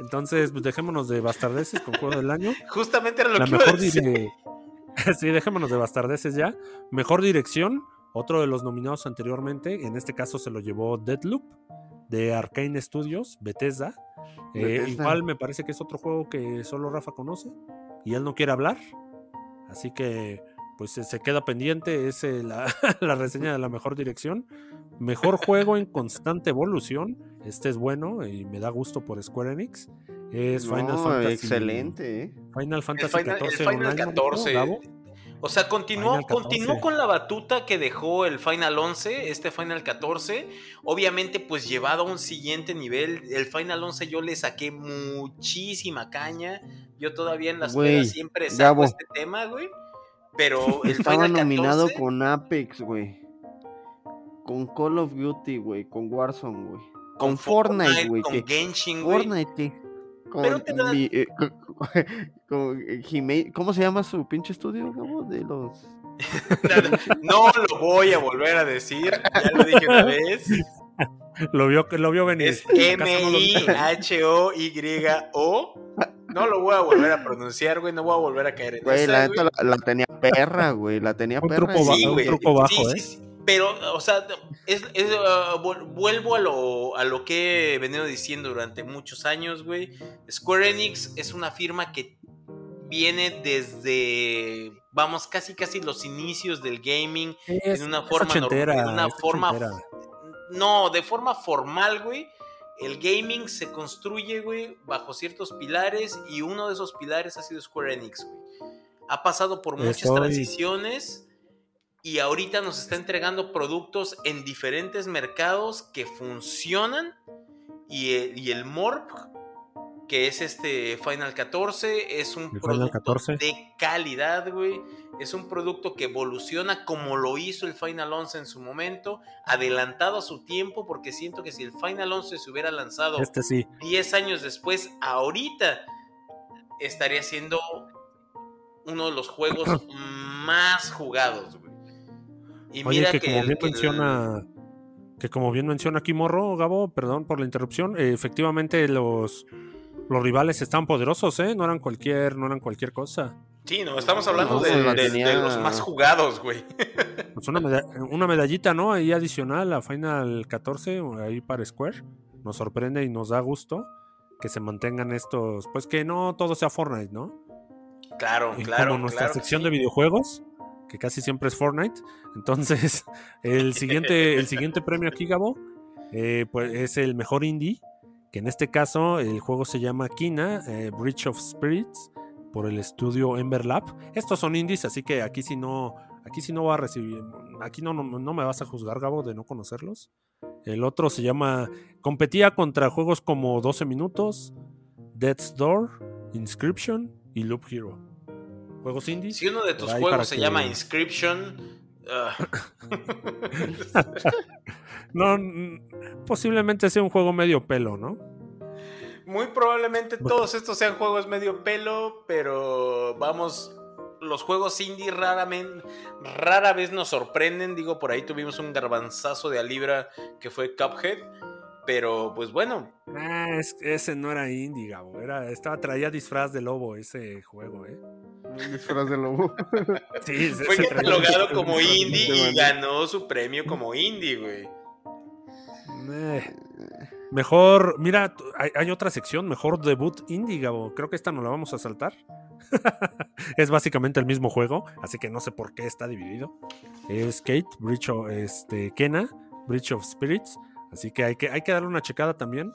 Entonces, pues dejémonos de bastardeces con juego del año. Justamente era lo La que iba a mejor decir. dire- Sí, dejémonos de bastardeces ya. Mejor dirección, otro de los nominados anteriormente. En este caso se lo llevó Deadloop de Arcane Studios, Bethesda. Eh, Bethesda. igual me parece que es otro juego que solo Rafa conoce y él no quiere hablar. Así que pues se- se queda pendiente es eh, la, la reseña de la mejor dirección. Mejor juego en constante evolución. Este es bueno y me da gusto por Square Enix. Es Final Fantasy. excelente, ¿eh? Final El Fantasy el 14 Final online, ¿no, 14. Gabo? O sea, continuó, Final 14. continuó con la batuta que dejó el Final 11, este Final 14. Obviamente, pues llevado a un siguiente nivel. El Final 11 yo le saqué muchísima caña. Yo todavía en las pedas siempre saco Gabo. este tema, güey. Pero el Estaba Final 14, nominado con Apex, güey. Con Call of Duty, güey. Con Warzone, güey. Con, Fortnite, güey. con que- Genshin, güey. Fortnite, eh, Con Pero te da- mi, eh, con- con, eh, ¿Cómo se llama su pinche estudio, Gabo? De los. No lo voy a volver a decir, ya lo dije una vez. Lo vio, lo vio venir. Es ¿Acaso no lo viste venir? M-I-H-O-Y-O. No lo voy a volver a pronunciar, güey. No voy a volver a caer en Güey, esa, la güey. neta la, la tenía perra, güey. La tenía Un perra. truco Sí, un truco bajo, Sí, ¿eh? sí, sí. Pero, o sea, es, es, ah, vuel- vuelvo a lo, a lo que he venido diciendo durante muchos años, güey. Square Enix es una firma que viene desde, vamos, casi casi los inicios del gaming. Es, en una forma, en una forma no, de forma formal, güey. El gaming se construye, güey, bajo ciertos pilares y uno de esos pilares ha sido Square Enix, güey. Ha pasado por muchas Estoy- transiciones y ahorita nos está entregando productos en diferentes mercados que funcionan y el, y el Morp, que es este Final 14, es un El producto 14. de calidad, güey. Es un producto que evoluciona como lo hizo el Final 11 en su momento, adelantado a su tiempo, porque siento que si el Final 11 se hubiera lanzado Este sí. 10 años después, ahorita estaría siendo uno de los juegos más jugados, güey. Y Oye, mira que, como el- bien que el- menciona. Que como bien menciona aquí Morro, Gabo, perdón por la interrupción. eh, efectivamente, los, los rivales están poderosos, ¿eh? No eran cualquier, no eran cualquier cosa. Sí, no, estamos hablando No, de, los más jugados, güey. Pues una, meda- una medallita, ¿no? Ahí adicional a Final 14, ahí para Square. Nos sorprende y nos da gusto que se mantengan estos. Pues que no todo sea Fortnite, ¿no? Claro, Y claro. como nuestra claro sección sí. de videojuegos, que casi siempre es Fortnite. Entonces, el siguiente, el siguiente premio aquí, Gabo, eh, pues es el mejor indie. Que en este caso el juego se llama Kina, eh, Bridge of Spirits, por el estudio Ember Lab. Estos son indies, así que aquí si no, aquí sí no va a recibir, aquí no, no, no me vas a juzgar, Gabo, de no conocerlos. El otro se llama, competía contra juegos como 12 minutos, Death's Door, Inscription y Loop Hero. Juegos indies. Si uno de tus juegos se que- llama Inscription, ah, No, posiblemente sea un juego medio pelo, ¿no? muy probablemente todos estos sean juegos medio pelo, pero vamos, los juegos indie raramente, rara vez nos sorprenden. Digo, por ahí tuvimos un garbanzazo de a libra que fue Cuphead, pero pues bueno, Ah, es- ese no era indie, Gabo. Era, estaba, traía disfraz de lobo ese juego, ¿eh? Un disfraz de lobo. Sí, fue catalogado como indie y ganó su premio como indie, güey. Eh, Mejor, mira, hay otra sección, mejor debut indie, Gabo. Creo que esta no la vamos a saltar. es básicamente el mismo juego, así que no sé por qué está dividido. Es Kate, Bridge of, este, Kena, Bridge of Spirits. Así que hay, que hay que darle una checada también.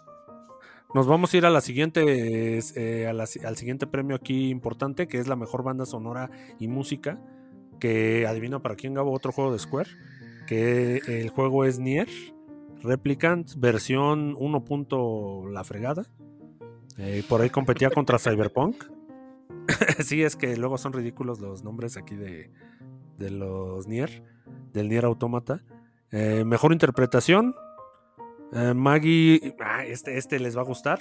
Nos vamos a ir a la siguiente, eh, al siguiente premio aquí importante, que es la mejor banda sonora y música. Que adivina para quién Gabo otro juego de Square. Que el juego es Nier Replicant, versión 1. la fregada. Eh, por ahí competía contra Cyberpunk. sí, es que luego son ridículos los nombres aquí de, de los Nier, del Nier Automata. Eh, mejor interpretación, eh, Maggie, ah, este, este les va a gustar.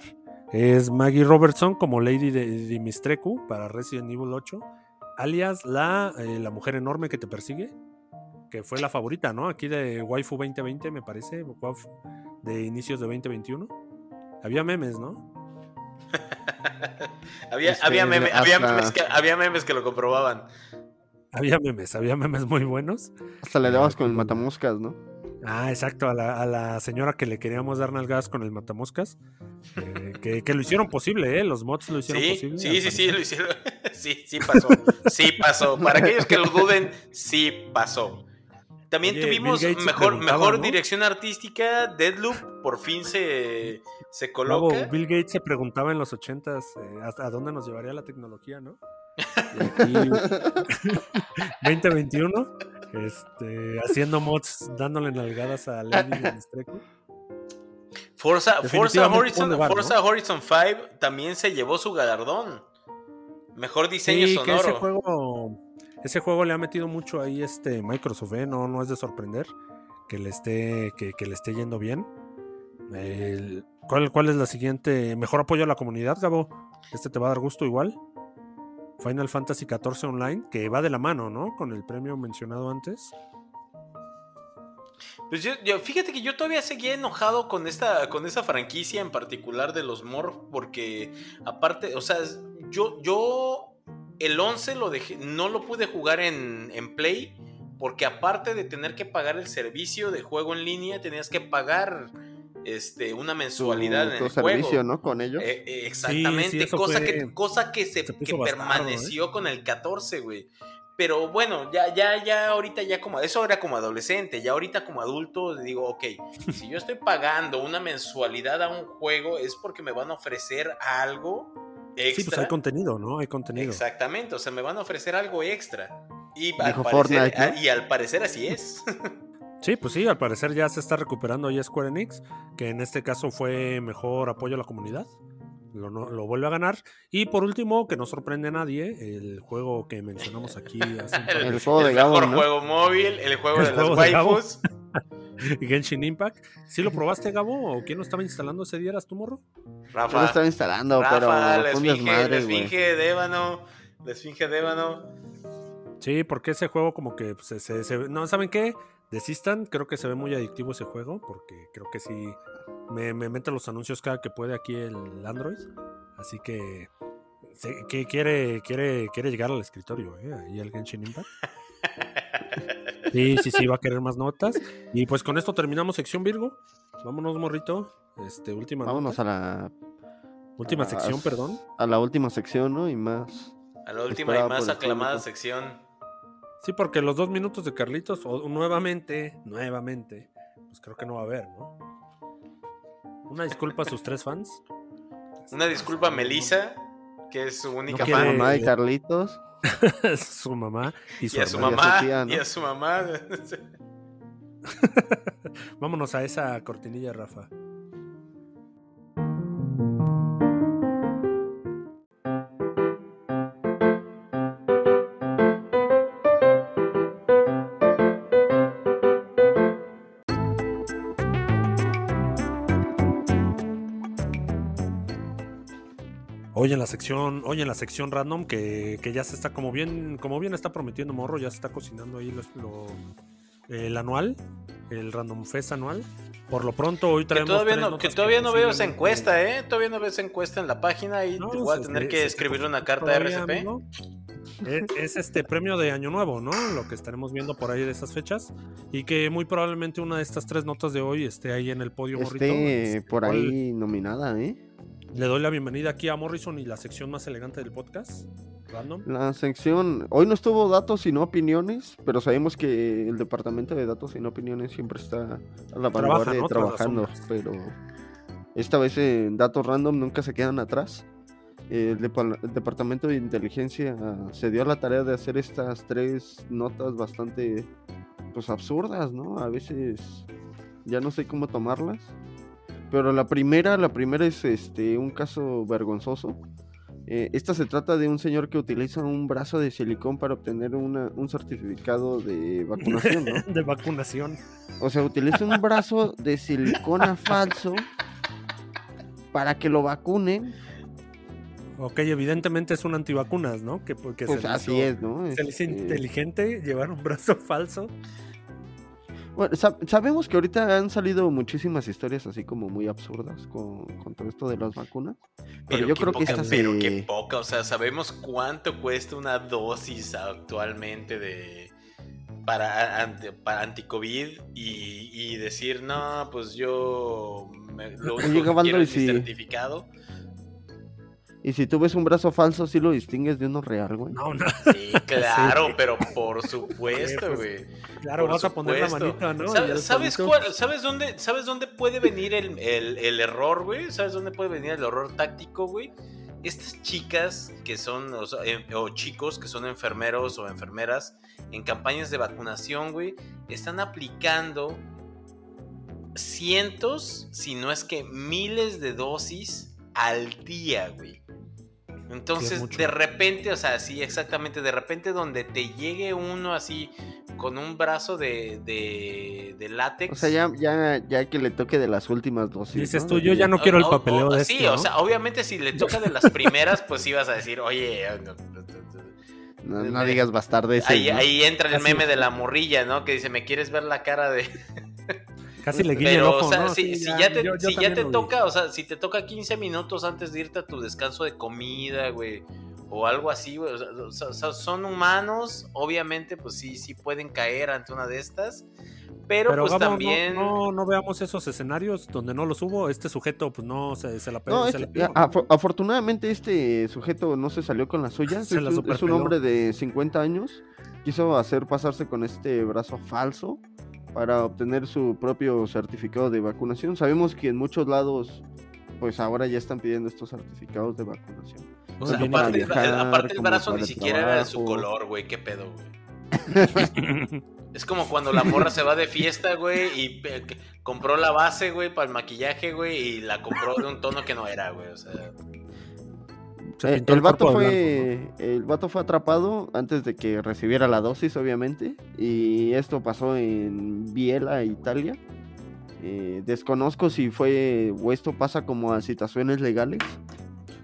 Es Maggie Robertson como Lady de Dimistreku para Resident Evil 8, alias la, la mujer enorme que te persigue, que fue la favorita, ¿no? Aquí de Waifu 2020, me parece, de inicios de 2021. Había memes, ¿no? había, este, había, memes que, había memes que lo comprobaban. Había memes, había memes muy buenos. Hasta le dabas con el matamoscas, ¿no? Ah, exacto, a la, señora que le queríamos dar nalgadas con el matamoscas. Eh, que, lo hicieron posible, ¿eh? Los mods lo hicieron posible. Sí, sí, sí, lo hicieron. Sí, sí pasó. Sí pasó. Para aquellos que lo duden, sí pasó. También tuvimos mejor, mejor dirección artística. Deadloop por fin se, se coloca. Bill Gates se preguntaba en los ochentas eh, hasta dónde nos llevaría la tecnología, ¿no? 2021 este, haciendo mods, dándole nalgadas a Streco. Forza, Forza, Horizon, Forza Horizon 5 también se llevó su galardón. Mejor diseño sonoro. ese juego, ese juego le ha metido mucho ahí este Microsoft, ¿eh? no, no es de sorprender que le esté, que, le esté yendo bien. ¿cuál, ¿Cuál es la siguiente? Mejor apoyo a la comunidad, Gabo. Este te va a dar gusto igual. Final Fantasy XIV Online, que va de la mano, ¿no? Con el premio mencionado antes. Pues yo, fíjate que yo todavía seguía enojado con esta, con esa franquicia en particular de los Morph, porque aparte, o sea, yo, yo el 11 lo dejé, no lo pude jugar en, en Play, porque aparte de tener que pagar el servicio de juego en línea, tenías que pagar este, una mensualidad en el servicio, ¿no? Con ellos. Eh, eh, exactamente, cosa, que, cosa que se, permaneció ¿eh? con el 14, güey. Pero bueno, ya, ya, ya ahorita ya como, eso era como adolescente, ya ahorita como adulto digo, ok, si yo estoy pagando una mensualidad a un juego es porque me van a ofrecer algo extra. Sí, pues hay contenido, ¿no? Hay contenido. Exactamente, o sea, me van a ofrecer algo extra. Y, al y al parecer así es. Sí, pues sí, al parecer ya se está recuperando ya Square Enix, que en este caso fue mejor apoyo a la comunidad. Lo, lo, vuelve a ganar. Y por último, que no sorprende a nadie, el juego que mencionamos aquí. Hace el, el, juego de Gabo, mejor juego móvil, el juego de los waifus. Genshin Impact. ¿Sí lo probaste, Gabo? ¿O quién lo estaba instalando ese día? ¿Eras tu morro? Rafa. Yo lo estaba instalando, Rafa, pero. La esfinge, la esfinge de ébano. La esfinge de ébano. Sí, porque ese juego como que se, se, no, ¿saben qué? desistan. Creo que se ve muy adictivo ese juego porque creo que sí me, mete los anuncios cada que puede aquí el Android. Así que, que quiere, quiere, quiere llegar al escritorio, ¿eh? Ahí el Genshin Impact. Sí, sí, sí, va a querer más notas. Y pues con esto terminamos sección Virgo. Vámonos, morrito. Este, última Vámonos a la. Última sección, perdón. A la última sección, ¿no? Y más. A la última y más aclamada sección. Sí, porque los dos minutos de Carlitos, o, nuevamente, nuevamente, pues creo que no va a haber, ¿no? Una disculpa a sus tres fans. Una disculpa a Melissa, que es su única fan. Su mamá de Carlitos. su mamá y, su, a su mamá. Y a su mamá. Vámonos a esa cortinilla, Rafa. Hoy en la sección, hoy en la sección random, que, ya se está como bien, como bien está prometiendo Morro, ya se está cocinando ahí el anual, el Random Fest anual. Por lo pronto hoy traemos. Que todavía no, que todavía no veo esa encuesta, ¿eh? Todavía no veo esa encuesta en la página y voy a tener que escribir una carta de RCP. es, este premio de Año Nuevo, ¿no? Lo que estaremos viendo por ahí de esas fechas. Y que muy probablemente una de estas tres notas de hoy esté ahí en el podio, esté por ahí nominada, ¿eh? Le doy la bienvenida aquí a Morrison y la sección más elegante del podcast, Random. La sección, hoy no estuvo datos sino opiniones, pero sabemos que el departamento de datos sin opiniones siempre está a la vanguardia ¿no? Trabajando, pero esta vez en datos random nunca se quedan atrás. El, depa- el departamento de inteligencia se dio a la tarea de hacer estas tres notas bastante pues absurdas, ¿no? A veces ya no sé cómo tomarlas. Pero la primera, la primera es este un caso vergonzoso. Eh, esta se trata de un señor que utiliza un brazo de silicón para obtener una- un certificado de vacunación, ¿no? de vacunación. O sea, utiliza un brazo de silicona falso para que lo vacunen. Ok, evidentemente es un antivacunas, ¿no? Que porque Pues se le así hizo- es, ¿no? Se le hizo Este, inteligente llevar un brazo falso. Bueno, sab- sabemos que ahorita han salido muchísimas historias así como muy absurdas con, con todo esto de las vacunas. Pero, yo creo que poca, esta pero se... qué poca, o sea, sabemos cuánto cuesta una dosis actualmente de para, para anticovid y, y decir, no, pues yo me, lo único que quiero es mi certificado. Y si tú ves un brazo falso, sí lo distingues de uno real, güey. No, no, Sí, claro, Sí. pero por supuesto, pues, güey. claro, Por vas a poner la supuesto. manita, ¿no? ¿Sabes, Y el sabes palito. cuál- ¿sabes dónde, ¿Sabes dónde puede venir el, el- el error, güey? ¿Sabes dónde puede venir el error táctico, güey? Estas chicas que son, o, sea, o chicos que son enfermeros o enfermeras en campañas de vacunación, güey, están aplicando cientos, si no es que miles de dosis al día, güey. Entonces, de repente, o sea, sí, exactamente, de repente donde te llegue uno así con un brazo de, de, de látex. O sea, ya, ya, ya que le toque de las últimas dosis. Dices ¿no? tú, yo ya no quiero el O- o- papeleo o- de Sí, este, o ¿no? sea, obviamente si le toca de las primeras, pues sí vas a decir, oye, no, no, no, no, No, no digas bastardeces. ahí, ¿no? ahí entra el Así meme es. de la morrilla, ¿no? Que dice, ¿me quieres ver la cara de...? Casi le guiña el ojo, o sea, ¿no? si, Sí, si ya te, yo- yo si ya te toca, o sea, si te toca 15 minutos antes de irte a tu descanso de comida, güey, o algo así, güey, o sea, son humanos, obviamente, pues sí, sí pueden caer ante una de estas, pero, Pero pues también... no, no veamos esos escenarios donde no los hubo. Este sujeto, pues no se, se la No, este- pegó. afo- afortunadamente este sujeto no se salió con la suya. Se es, la un, es un hombre de 50 años. Quiso hacer pasarse con este brazo falso para obtener su propio certificado de vacunación. Sabemos que en muchos lados, pues ahora ya están pidiendo estos certificados de vacunación. O sea, aparte, el- aparte el brazo ni siquiera era de su color, güey, qué pedo, güey. Es como cuando la morra se va de fiesta, güey, y pe- que- compró la base, güey, para el maquillaje, güey, y la compró de un tono que no era, güey, o sea... Se Eh, pintó el, el vato fue, el vato fue atrapado antes de que recibiera la dosis, obviamente. Y esto pasó en Biela, Italia. Eh, desconozco si fue o esto pasa como a citaciones legales,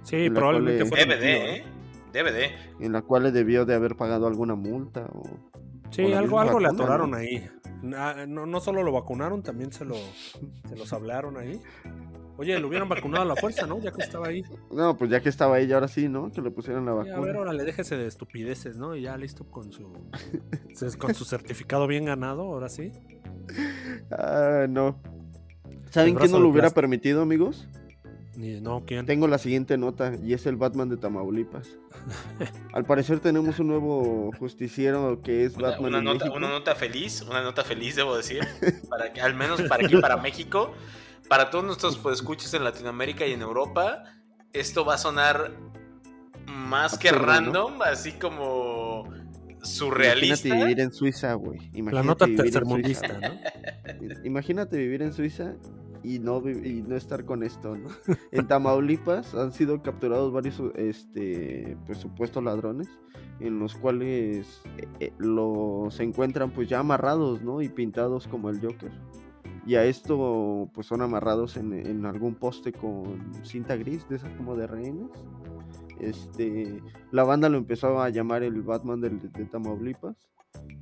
Sí, probablemente cual, fue de, ¿eh? De. en la cual debió de haber pagado alguna multa. O... Sí, o algo, algo le atoraron ¿no? ahí. No, no solo lo vacunaron, también se lo se los hablaron ahí. Oye, lo hubieran vacunado a la fuerza, ¿no? Ya que estaba ahí. No, pues ya que estaba ella, ahora sí, ¿no? Que le pusieron la Sí, a vacuna. ver, órale, déjese de estupideces, ¿no? Y ya listo con su con su certificado bien ganado, ahora sí. Ah, no. ¿Saben quién no lo hubiera plástico. permitido, amigos? Ni, no, ¿quién? Tengo la siguiente nota y es el Batman de Tamaulipas. Al parecer tenemos un nuevo justiciero que es Una, Batman una en nota, México. una nota feliz, una nota feliz, debo decir, para que, al menos para aquí, para México, para todos nuestros pues, escuches en Latinoamérica y en Europa, esto va a sonar más que random, así como surrealista. Imagínate vivir en Suiza, güey. La nota tercermundista. ¿no? Imagínate vivir en Suiza y no, vi- y no estar con esto, ¿no? En Tamaulipas han sido capturados varios este, pues, supuestos ladrones en los cuales eh, eh, los encuentran pues ya amarrados, ¿no? Y pintados como el Joker. Y a esto pues son amarrados en, en algún poste con cinta gris, de esas como de rehenes. Este, la banda lo empezó a llamar el Batman del, de Tamaulipas.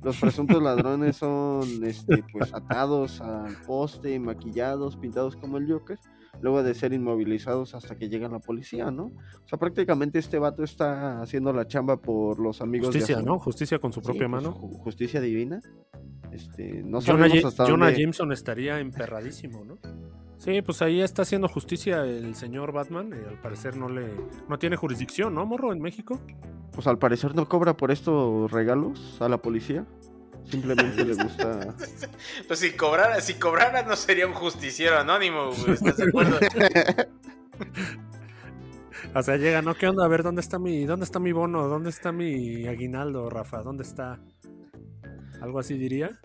Los presuntos ladrones son este, pues atados al poste, maquillados, pintados como el Joker, luego de ser inmovilizados hasta que llega la policía, ¿no? O sea, prácticamente este vato está haciendo la chamba por los amigos de Justicia. ¿no? Justicia con su propia mano. ju- justicia divina. Este, no Jonah, hasta Jonah dónde... Jameson estaría emperradísimo, ¿no? Sí, pues ahí está haciendo justicia el señor Batman. y al parecer no le no tiene jurisdicción, ¿no, morro, en México? Pues al parecer no cobra por estos regalos a la policía. Simplemente le gusta. Pues si cobrara, si cobrara no sería un justiciero anónimo, güey, ¿estás de acuerdo? O sea, llega, ¿no? ¿Qué onda? A ver, ¿dónde está mi, dónde está mi bono? ¿Dónde está mi aguinaldo, Rafa? ¿Dónde está? Algo así diría.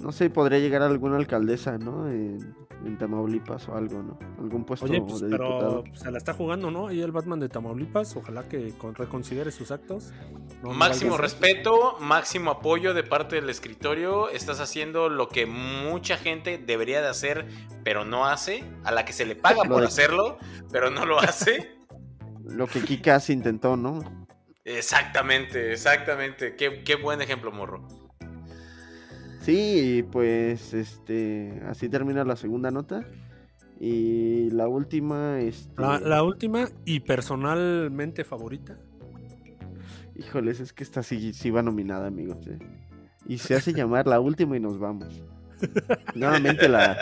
No sé, podría llegar alguna alcaldesa, ¿no? En, en Tamaulipas o algo, ¿no? Algún puesto Oye, pues, de pero diputado. se la está jugando, ¿no? Y el Batman de Tamaulipas, ojalá que con- reconsidere sus actos. No, Máximo respeto, máximo apoyo de parte del escritorio. Estás haciendo lo que mucha gente debería de hacer, pero no hace. A la que se le paga por hacerlo, pero no lo hace. Lo que Kikas intentó, ¿no? Exactamente, exactamente. Qué, qué buen ejemplo, morro. Sí, pues este, así termina la segunda nota. Y la última, este, La, la última y personalmente favorita. híjoles, es que esta sí, sí va nominada, amigos. ¿eh? Y se hace llamar la última y nos vamos. Nuevamente la,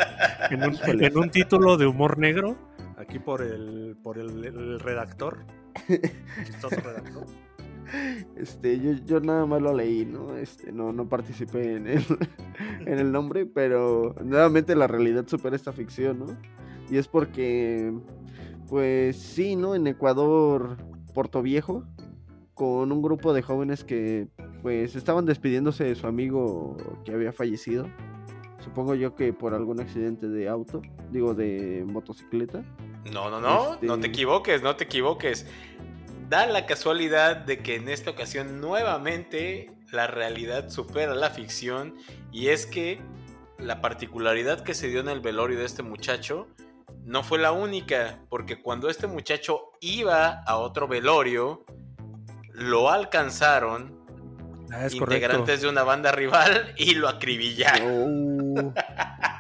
En un, Híjole. en un título de humor negro, aquí por el, por el, el redactor. Chistoso redactor. Este, yo, yo nada más lo leí, ¿no? Este, no, no participé en el, en el nombre, pero nuevamente la realidad supera esta ficción, ¿no? Y es porque, pues sí, ¿no? En Ecuador, Puerto Viejo, con un grupo de jóvenes que, pues, estaban despidiéndose de su amigo que había fallecido. Supongo yo que por algún accidente de auto, digo, de motocicleta. No, no, no, Este- no te equivoques, no te equivoques. Da la casualidad de que en esta ocasión nuevamente la realidad supera la ficción y es que la particularidad que se dio en el velorio de este muchacho no fue la única, porque cuando este muchacho iba a otro velorio, lo alcanzaron Ah, correcto. integrantes de una banda rival y lo acribillaron. Oh,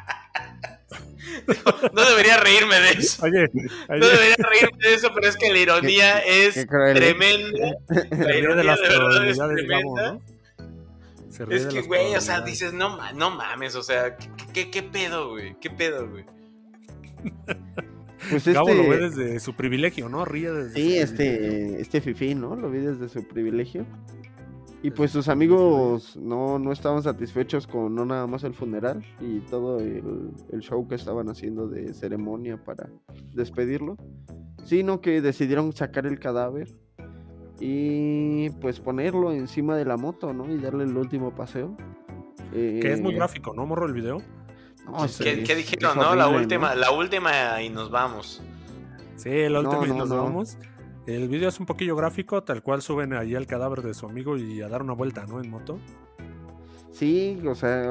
No debería reírme de eso. Oye, No debería reírme de eso, pero es que la ironía es qué ¿eh? tremenda. se La ríe de ironía las de verdad es. ¿no? Es que, güey, o sea, dices, no, no mames, o sea, ¿qué, qué, qué pedo, güey? ¿Qué pedo, güey? Pues Gabo lo ve este, desde su privilegio, ¿no? Ríe desde sí, su privilegio. este, este Fifi, ¿no? Lo vi desde su privilegio. Y pues sus amigos no, no estaban satisfechos con no nada más el funeral y todo el, el show que estaban haciendo de ceremonia para despedirlo, sino que decidieron sacar el cadáver y pues ponerlo encima de la moto, ¿no? Y darle el último paseo. Que es muy Eh, gráfico, ¿no, morro, el video? no, ¿Qué, es- qué es dijeron, no? La última, la última y nos vamos. Sí, la No, última y no, nos no. vamos. El video es un poquillo gráfico, tal cual suben ahí al cadáver de su amigo y a dar una vuelta, ¿no? En moto. Sí, o sea,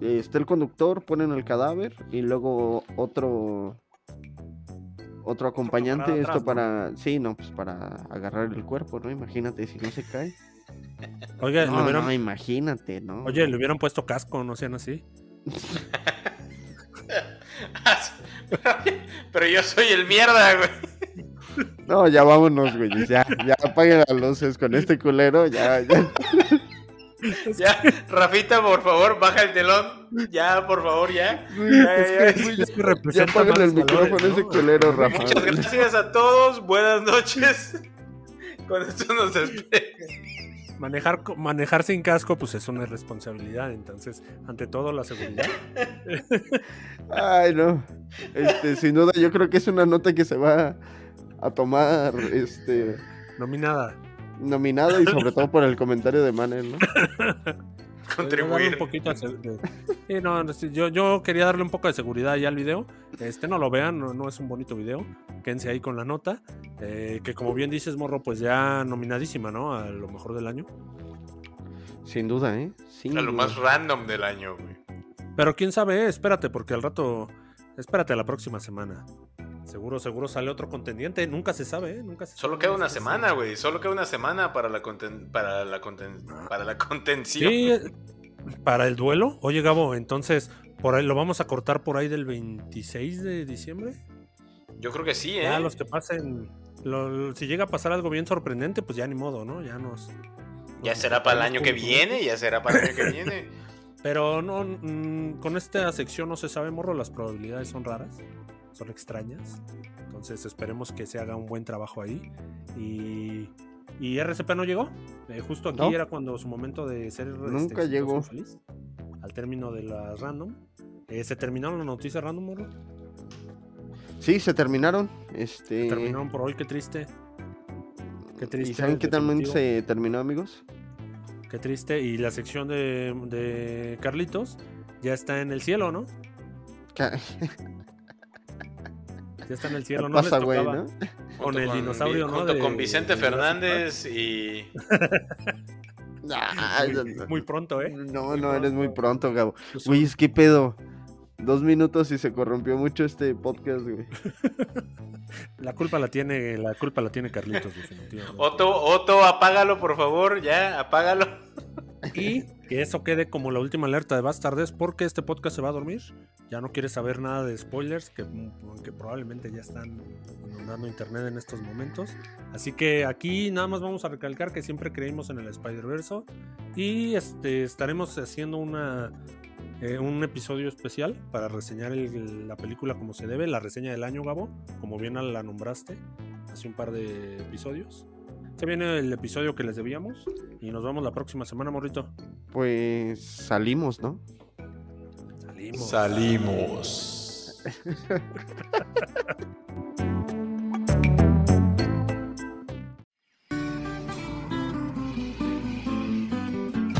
está el conductor, ponen el cadáver y luego otro otro acompañante, esto atrás, ¿no? para, sí, no, pues para agarrar el cuerpo, ¿no? Imagínate si no se cae. Oye, le No, no, imagínate, ¿no? oye, le hubieran puesto casco, no sean así. Pero yo soy el mierda, güey. No, ya vámonos, güey, ya, ya apaguen las luces con este culero, ya, ya. Ya, Rafita, por favor, baja el telón. Ya, por favor, ya. Ya, ya, ya. Es que, es que Ya el valores, micrófono ¿no? ese culero, Rafa. Muchas gracias a todos. Buenas noches. Con esto nos despedimos. Manejar, manejar sin casco, pues es una irresponsabilidad. Entonces, ante todo, la seguridad. Ay, no. Este, sin duda, yo creo que es una nota que se va a tomar, este, Nominada. nominado y sobre todo por el comentario de Manel, ¿no? Contribuir. un poquito Sí, no, yo, yo quería darle un poco de seguridad ya al video. Este, no lo vean, no, no es un bonito video. Quédense ahí con la nota. eh, que como bien dices, Morro, pues ya nominadísima, ¿no? A lo mejor del año. Sin duda, ¿eh? Sin A lo duda. más random del año, güey. Pero quién sabe, espérate, porque al rato. Espérate a la próxima semana. Seguro, seguro sale otro contendiente. Nunca se sabe, ¿eh? Nunca se Solo sabe, queda una se semana, güey. Solo queda una semana para la conten- para la conten- para la contención. Sí, eh, para el duelo. Oye, Gabo, entonces, por ahí lo vamos a cortar por ahí del 26 de diciembre. Yo creo que sí, ¿eh? Ya los que pasen. lo- si llega a pasar algo bien sorprendente, pues ya ni modo, ¿no? Ya nos. Ya será para el año que viene, ya será para el año que viene. Pero no, mm, con esta sección no se sabe, morro, las probabilidades son raras. Son extrañas. Entonces esperemos que se haga un buen trabajo ahí. Y, y RCP no llegó. Eh, justo aquí No. era cuando su momento de ser este, Nunca y llegó. feliz. Al término de la random. Eh, ¿Se terminaron las noticias random, Moro? Sí, se terminaron. Este. Se terminaron por hoy, qué triste. Qué triste. ¿Y saben qué también se terminó, amigos? Qué triste. Y la sección de, de Carlitos ya está en el cielo, ¿no? Ya está en el ¿Qué cielo. ¿no? Les pasa, güey, tocaba no? Con el dinosaurio, ¿no? Junto de- con Vicente de Fernández y. Ah, no, no. Muy pronto, ¿eh? No, no, eres muy pronto, Gabo. Pues, Güey, es que pedo. Dos minutos y se corrompió mucho este podcast, güey. La culpa la tiene, la culpa la tiene Carlitos, definitivamente. Otto, Otto, apágalo, por favor, ya, apágalo. Y que eso quede como la última alerta de Bastardes, porque este podcast se va a dormir. Ya no quiere saber nada de spoilers, que, probablemente ya están inundando internet en estos momentos. Así que aquí nada más vamos a recalcar que siempre creímos en el Spider-Verse y este, estaremos haciendo una, eh, un episodio especial para reseñar la película como se debe, la reseña del año, Gabo, como bien la nombraste hace un par de episodios. Se viene el episodio que les debíamos y nos vemos la próxima semana, morrito. Pues salimos, ¿no? Salimos. Salimos.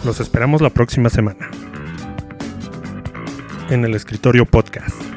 Los esperamos la próxima semana. En el escritorio podcast.